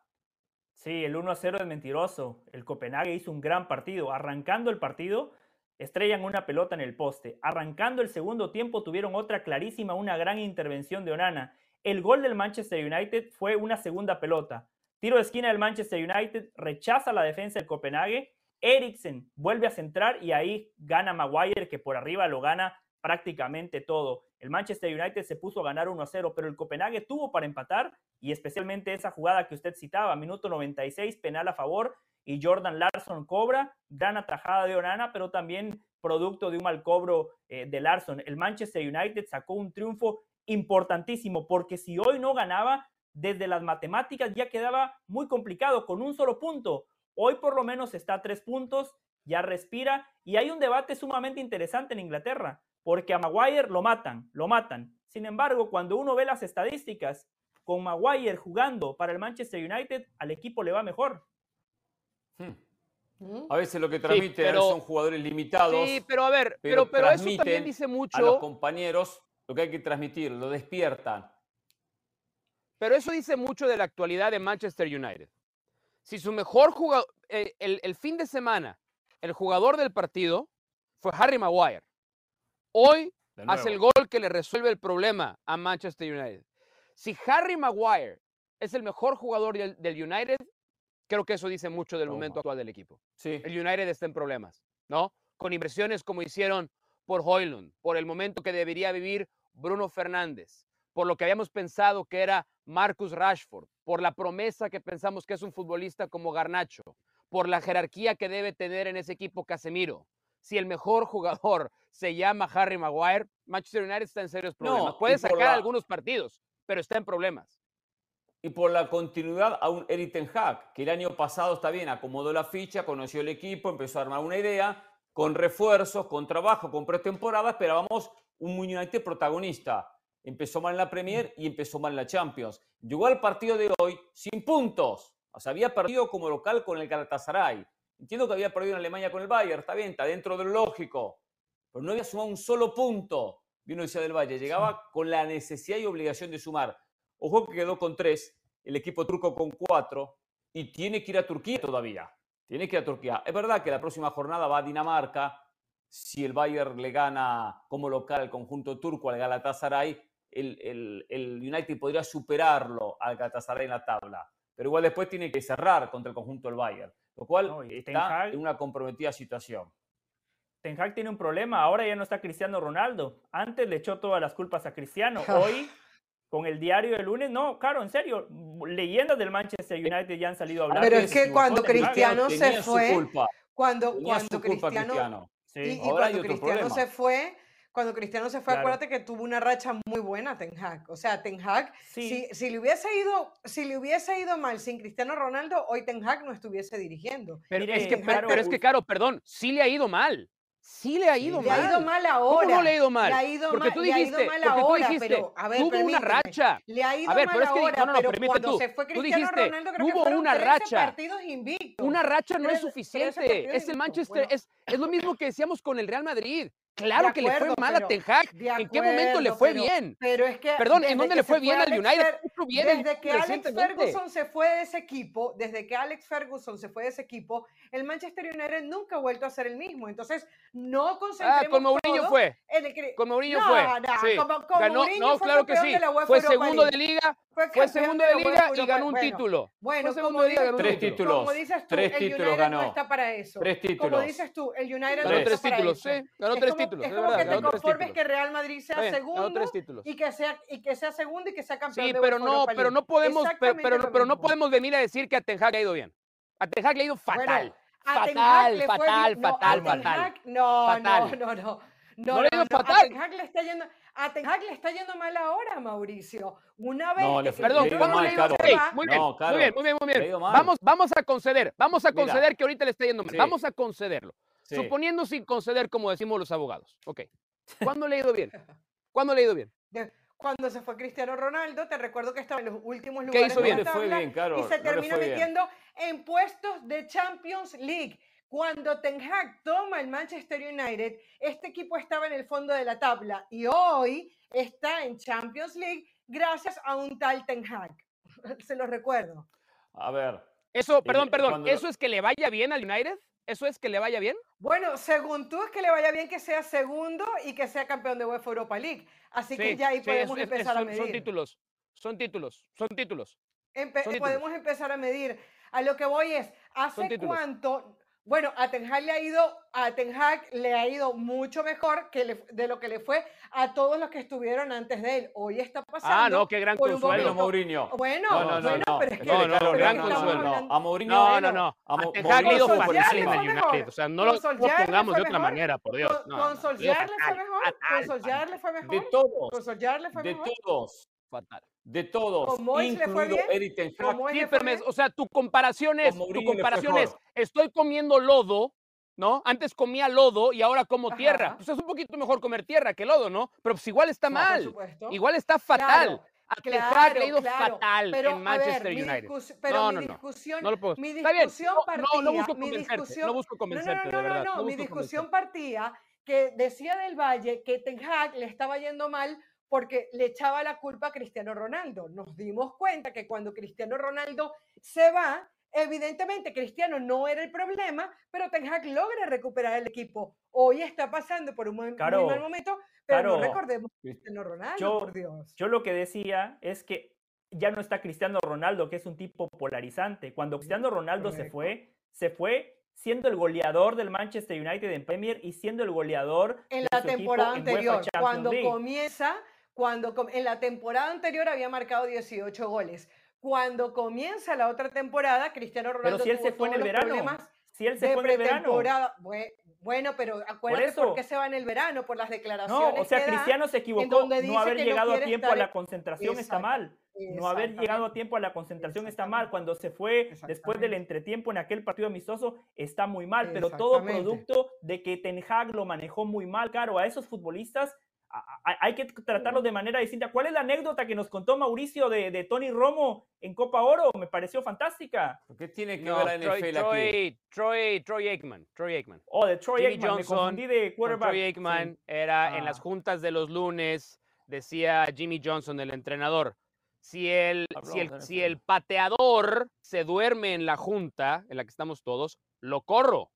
Sí, el 1 a 0 es mentiroso. El Copenhague hizo un gran partido. Arrancando el partido, estrellan una pelota en el poste. Arrancando el segundo tiempo, tuvieron otra clarísima, una gran intervención de Onana. El gol del Manchester United fue una segunda pelota. Tiro de esquina del Manchester United, rechaza la defensa del Copenhague. Eriksen vuelve a centrar y ahí gana Maguire, que por arriba lo gana prácticamente todo. El Manchester United se puso a ganar 1 a 0, pero el Copenhague tuvo para empatar y especialmente esa jugada que usted citaba, minuto 96, penal a favor y Jordan Larson cobra, gran atajada de Onana, pero también producto de un mal cobro eh, de Larson. El Manchester United sacó un triunfo importantísimo porque si hoy no ganaba, desde las matemáticas ya quedaba muy complicado con un solo punto. Hoy por lo menos está a tres puntos, ya respira y hay un debate sumamente interesante en Inglaterra porque a Maguire lo matan, lo matan. Sin embargo, cuando uno ve las estadísticas, con Maguire jugando para el Manchester United, al equipo le va mejor. A veces lo que transmiten pero- son jugadores limitados. Sí, pero a ver, pero, pero eso también dice A los mucho, compañeros lo que hay que transmitir, lo despiertan. pero eso dice mucho de la actualidad de Manchester United. Si su mejor jugador, el, el fin de semana, el jugador del partido fue Harry Maguire. Hoy hace el gol que le resuelve el problema a Manchester United. Si Harry Maguire es el mejor jugador del, del United, creo que eso dice mucho del momento actual del equipo. Sí. El United está en problemas, ¿no? Con inversiones como hicieron por Hoylund, por el momento que debería vivir Bruno Fernández, por lo que habíamos pensado que era Marcus Rashford, por la promesa que pensamos que es un futbolista como Garnacho, por la jerarquía que debe tener en ese equipo Casemiro. Si el mejor jugador se llama Harry Maguire, Manchester United está en serios problemas. No, Puede sacar la- algunos partidos, pero está en problemas. Y por la continuidad a un Eric Ten Hag, que el año pasado está bien, acomodó la ficha, conoció el equipo, empezó a armar una idea, con refuerzos, con trabajo, con pretemporada, esperábamos un United protagonista. Empezó mal en la Premier y empezó mal en la Champions. Llegó al partido de hoy sin puntos. O sea, había perdido como local con el Galatasaray. Entiendo que había perdido en Alemania con el Bayern, está bien, está dentro de lo lógico. Pero no había sumado un solo punto. Vino decía del Valle, llegaba con la necesidad y obligación de sumar. Ojo que quedó con tres, el equipo turco con cuatro y tiene que ir a Turquía todavía. Tiene que ir a Turquía. Es verdad que la próxima jornada va a Dinamarca. Si el Bayern le gana como local al conjunto turco al Galatasaray, el, el- el United podría superarlo al Galatasaray en la tabla. Pero igual después tiene que cerrar contra el conjunto del Bayern, lo cual No, está Hag- en una comprometida situación. Ten Hag tiene un problema, ahora ya no está Cristiano Ronaldo. Antes le echó todas las culpas a Cristiano. Hoy, con el diario del lunes, no, claro, en serio, leyendas del Manchester United ya han salido a hablar. Pero es que cuando. Cristiano se fue, culpa. cuando, culpa Cristiano, Cristiano. Sí. y, cuando Cristiano se fue, cuando Cristiano se fue, Claro. acuérdate que tuvo una racha muy buena Ten Hag. O sea, Ten Hag, Sí. si, si le hubiese ido, si le hubiese ido mal sin Cristiano Ronaldo, hoy Ten Hag no estuviese dirigiendo. Pero, Mire, es que, pero, es que, Caro, perdón, sí le ha ido mal. Sí le ha ido le ha mal. ido mal ¿Cómo ahora. no le ha ido mal? Le ha ido porque mal- tú le ha ido dijiste, mal porque tú ahora, dijiste, pero, a ver, tuvo una racha. Le ha ido A ver, mal pero es que ahora, no, no, pero permite cuando tú. se fue Tú dijiste, Ronaldo creo que tuvo fueron una 13 racha. partidos invictos. Una racha no es 13 13 suficiente. Es el. Manchester, Bueno, es, es lo mismo que decíamos con el Real Madrid. Claro De que le fue acuerdo, mal a Ten Hag. de ¿En qué momento le acuerdo, fue pero- bien? Pero es que. Perdón, ¿en dónde que le fue bien al United? Fer- bien Desde que Alex recientemente. Ferguson se fue de ese equipo, desde que Alex Ferguson se fue de ese equipo, el Manchester United nunca ha vuelto a ser el mismo. Entonces, no concentremos Ah, con Mourinho fue. el Con Mourinho No, fue. no, sí. como- con Ganó, Mourinho no, fue claro que sí. de la UEFA Fue segundo de liga, Fue fue segundo de liga y ganó un título. Bueno, Fue segundo como de liga, ganó Tres títulos. como dices tú, Tres el títulos United ganó. no está para eso. Tres Como títulos. dices tú, el United Ganó no está tres para títulos, eso. sí. Ganó Es tres como- títulos, Es es como verdad, que te conformes que Real Madrid sea bien, segundo ganó tres títulos. y que sea y que sea segundo y que sea campeón Sí, de pero no, Europa pero no podemos, pero, pero, no podemos venir a decir que a Ten Hag le ha ido bien. A Ten Hag le ha ido fatal. Bueno, a fatal, fatal, bien- no, a fatal, fatal. Hag- no, Fatal. no, no, no. ¿No le ha ido A fatal? Ten Hag le está yendo, a Ten Hag le está yendo mal ahora, Mauricio. Una vez No, que le Perdón, le ¿cómo mal, va, muy bien, No, muy bien, muy bien, muy bien. Vamos, vamos a conceder, vamos a Mira. conceder que ahorita le está yendo mal. Sí. Vamos a concederlo. Sí. Suponiendo sin conceder, como decimos los abogados. Ok. ¿Cuándo le ha ido bien? ¿Cuándo le ha ido bien? cuando se fue Cristiano Ronaldo, te recuerdo que estaba en los últimos ¿Qué lugares hizo de bien? la le fue tabla bien, Caro, y se no termina bien. metiendo en puestos de Champions League. Cuando Ten Hag toma el Manchester United, este equipo estaba en el fondo de la tabla y hoy está en Champions League gracias a un tal Ten Hag. Se los recuerdo. A ver, Eso, perdón, perdón. lo- ¿Eso es que le vaya bien al United? ¿Eso es que le vaya bien? Bueno, según tú es que le vaya bien que sea segundo y que sea campeón de UEFA Europa League. Así que ya ahí sí, es- podemos es- es- empezar a medir. son títulos. Son títulos. Son títulos. Empe- Son títulos. podemos empezar a medir. A lo que voy es, ¿hace cuánto? Bueno, a Ten Hag le ha ido, a Ten Hag le ha ido mucho mejor que le- de lo que le fue a todos los que estuvieron antes de él. Hoy está pasando. Ah, no, qué gran consuelo. Mourinho. Bueno, No, no, no, bueno, no. pero es que, No, no, gran consuelo. hablando- A Mourinho. No, no, no. A Ten Hag le ha ido fatal en el. United. O sea, no lo, no pongamos de otra manera, por Dios. Con, No, con no, le Solskjaer fue mejor. Con Solskjaer le fue mejor. De todos. Con Solskjaer le fue De mejor. todos. fatal. De todos. ¿Con Moyes le fue incluido? Eric Ten o sea, tu comparación es, tu comparación es, estoy comiendo lodo, ¿no? Antes comía lodo y ahora como tierra. Ajá. Pues es un poquito mejor comer tierra que lodo, ¿no? Pero pues igual está No, mal. Igual está fatal. Claro, le ha ido claro, fatal pero, en Manchester ver, mi United. pero no, mi no, no. discusión, No lo puedo. mi bien. discusión No, no, partía, no busco mi convencerte. discusión, No busco no, no, convencerte, no, de no, verdad. no, no mi discusión convencerte. partía que decía del Valle que Ten Hag le estaba yendo mal porque le echaba la culpa a Cristiano Ronaldo. Nos dimos cuenta que cuando Cristiano Ronaldo se va, evidentemente Cristiano no era el problema, pero Ten Hag logra recuperar el equipo. Hoy está pasando por un muy, muy Caro, mal momento, pero no recordemos a Cristiano Ronaldo, yo- por Dios. Yo lo que decía es que ya no está Cristiano Ronaldo, que es un tipo polarizante. Cuando Cristiano Ronaldo se fue, se fue siendo el goleador del Manchester United en Premier y siendo el goleador en de la su temporada en anterior, Champions cuando League. comienza, cuando en la temporada anterior había marcado 18 goles. Cuando comienza la otra temporada, Cristiano Ronaldo Pero si él se tuvo fue en el verano. Si él se fue en el verano. Bueno, pero acuérdate por, eso. qué se va en el verano, por las No, declaraciones. o sea, que da, Cristiano se en equivocó. No haber que no llegado a tiempo a estar la en- concentración está mal. No haber llegado a tiempo a la concentración está mal. Cuando se fue después del entretiempo en aquel partido amistoso está muy mal. Pero todo producto de que Ten Hag lo manejó muy mal. Claro, a esos futbolistas a- a- hay que tratarlos de manera distinta. ¿Cuál es la anécdota que nos contó Mauricio de, de Tony Romo en Copa Oro? Me pareció fantástica. ¿Qué tiene que No, ver la Troy, NFL aquí? Troy, Troy, Troy Aikman. Troy Aikman. Oh, de Troy Jimmy Aikman. Me Johnson confundí de con quarterback. Troy Sí. Aikman era en las Ah. juntas de los lunes, decía Jimmy Johnson, el entrenador. Si el, si, el, si el pateador se duerme en la junta en la que estamos todos, lo corro.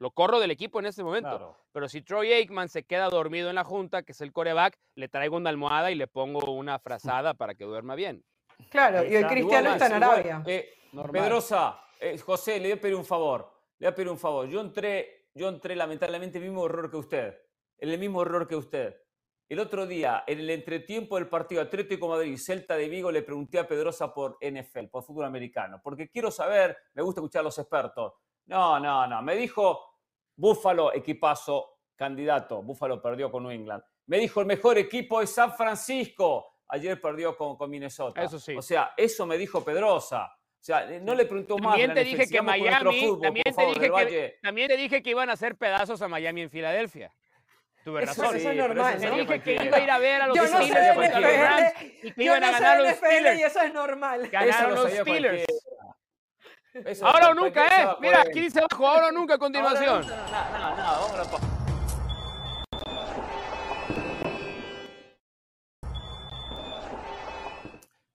Lo corro del equipo en este momento. Claro. Pero si Troy Aikman se queda dormido en la junta, que es el coreback, le traigo una almohada y le pongo una frazada para que duerma bien. Claro, y hoy Cristiano está en Igual, Arabia. eh. Pedrosa, eh, José, le voy a pedir un favor. Le voy a pedir un favor. Yo entré, yo entré lamentablemente en el mismo error que usted. En el mismo error que usted. El otro día, en el entretiempo del partido Atlético Madrid, Celta de Vigo, le pregunté a Pedrosa por NFL, por fútbol americano, porque quiero saber, me gusta escuchar a los expertos. No, no, no. Me dijo Búfalo, equipazo, candidato. Búfalo perdió con New England. Me dijo el mejor equipo es San Francisco. Ayer perdió con, con Minnesota. Eso sí. O sea, eso me dijo Pedrosa. O sea, eh, no le preguntó más. También te dije que Miami, fútbol, también por te favor, dije que, también te dije que iban a hacer pedazos a Miami en Filadelfia. Tuve Eso- razón. eso es normal, Te ¿no? dije que iba a ir a ver a los Yo no sé Steelers y que yo iban a no sé ganar los NFL y Steelers. eso es normal. Ganaron Eso lo los Steelers. Eso Ahora o nunca, ¿eh? Mira, poder. aquí dice abajo, ahora o nunca a continuación. No, no, no, vamos a la pa-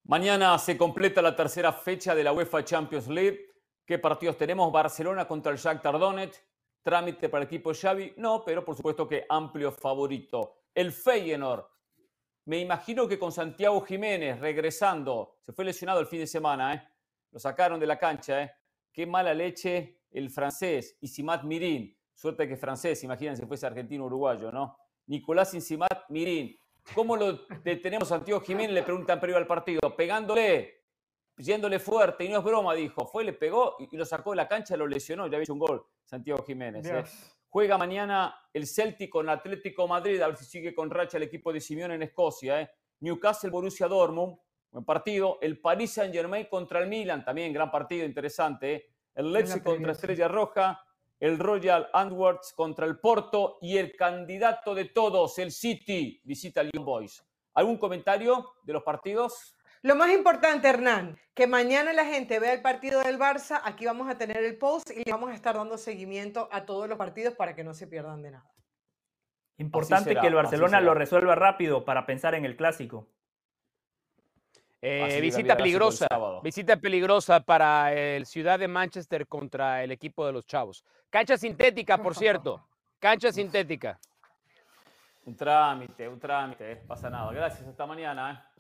Mañana se completa la tercera fecha de la UEFA Champions League. ¿Qué partidos tenemos? Barcelona contra el Shakhtar Donetsk. Trámite para el equipo Xavi. No, pero por supuesto que amplio favorito. El Feyenoord. Me imagino que con Santiago Jiménez regresando. Se fue lesionado el fin de semana, ¿eh? Lo sacaron de la cancha, ¿eh? Qué mala leche el francés. Isimat Mirin. Suerte que es francés, imagínense si fuese argentino uruguayo, ¿no? Nicolás Isimat Mirin. ¿Cómo lo detenemos a Santiago Jiménez? Le preguntan previo al partido. Pegándole, yéndole fuerte. Y no es broma, dijo. Fue, le pegó y lo sacó de la cancha, lo lesionó. Ya había hecho un gol Santiago Jiménez. ¿eh? Juega mañana el Celtic con Atlético Madrid, a ver si sigue con racha el equipo de Simeone en Escocia. ¿eh? Newcastle, Borussia Dortmund, buen partido. El Paris Saint Germain contra el Milan, también gran partido, interesante. ¿eh? El Leipzig contra. Estrella Roja, el Royal Antwerps contra el Porto y el candidato de todos, el City, visita al Young Boys. ¿Algún comentario de los partidos? Lo más importante, Hernán, que mañana la gente vea el partido del Barça. Aquí vamos a tener el post y le vamos a estar dando seguimiento a todos los partidos para que no se pierdan de nada. Importante será, que el Barcelona lo resuelva rápido para pensar en el clásico. Eh, visita peligrosa. Visita peligrosa para el Ciudad de Manchester contra el equipo de los Chavos. Cancha sintética, por cierto. Cancha sintética. Un trámite, un trámite, pasa nada. Gracias, hasta mañana. ¿eh?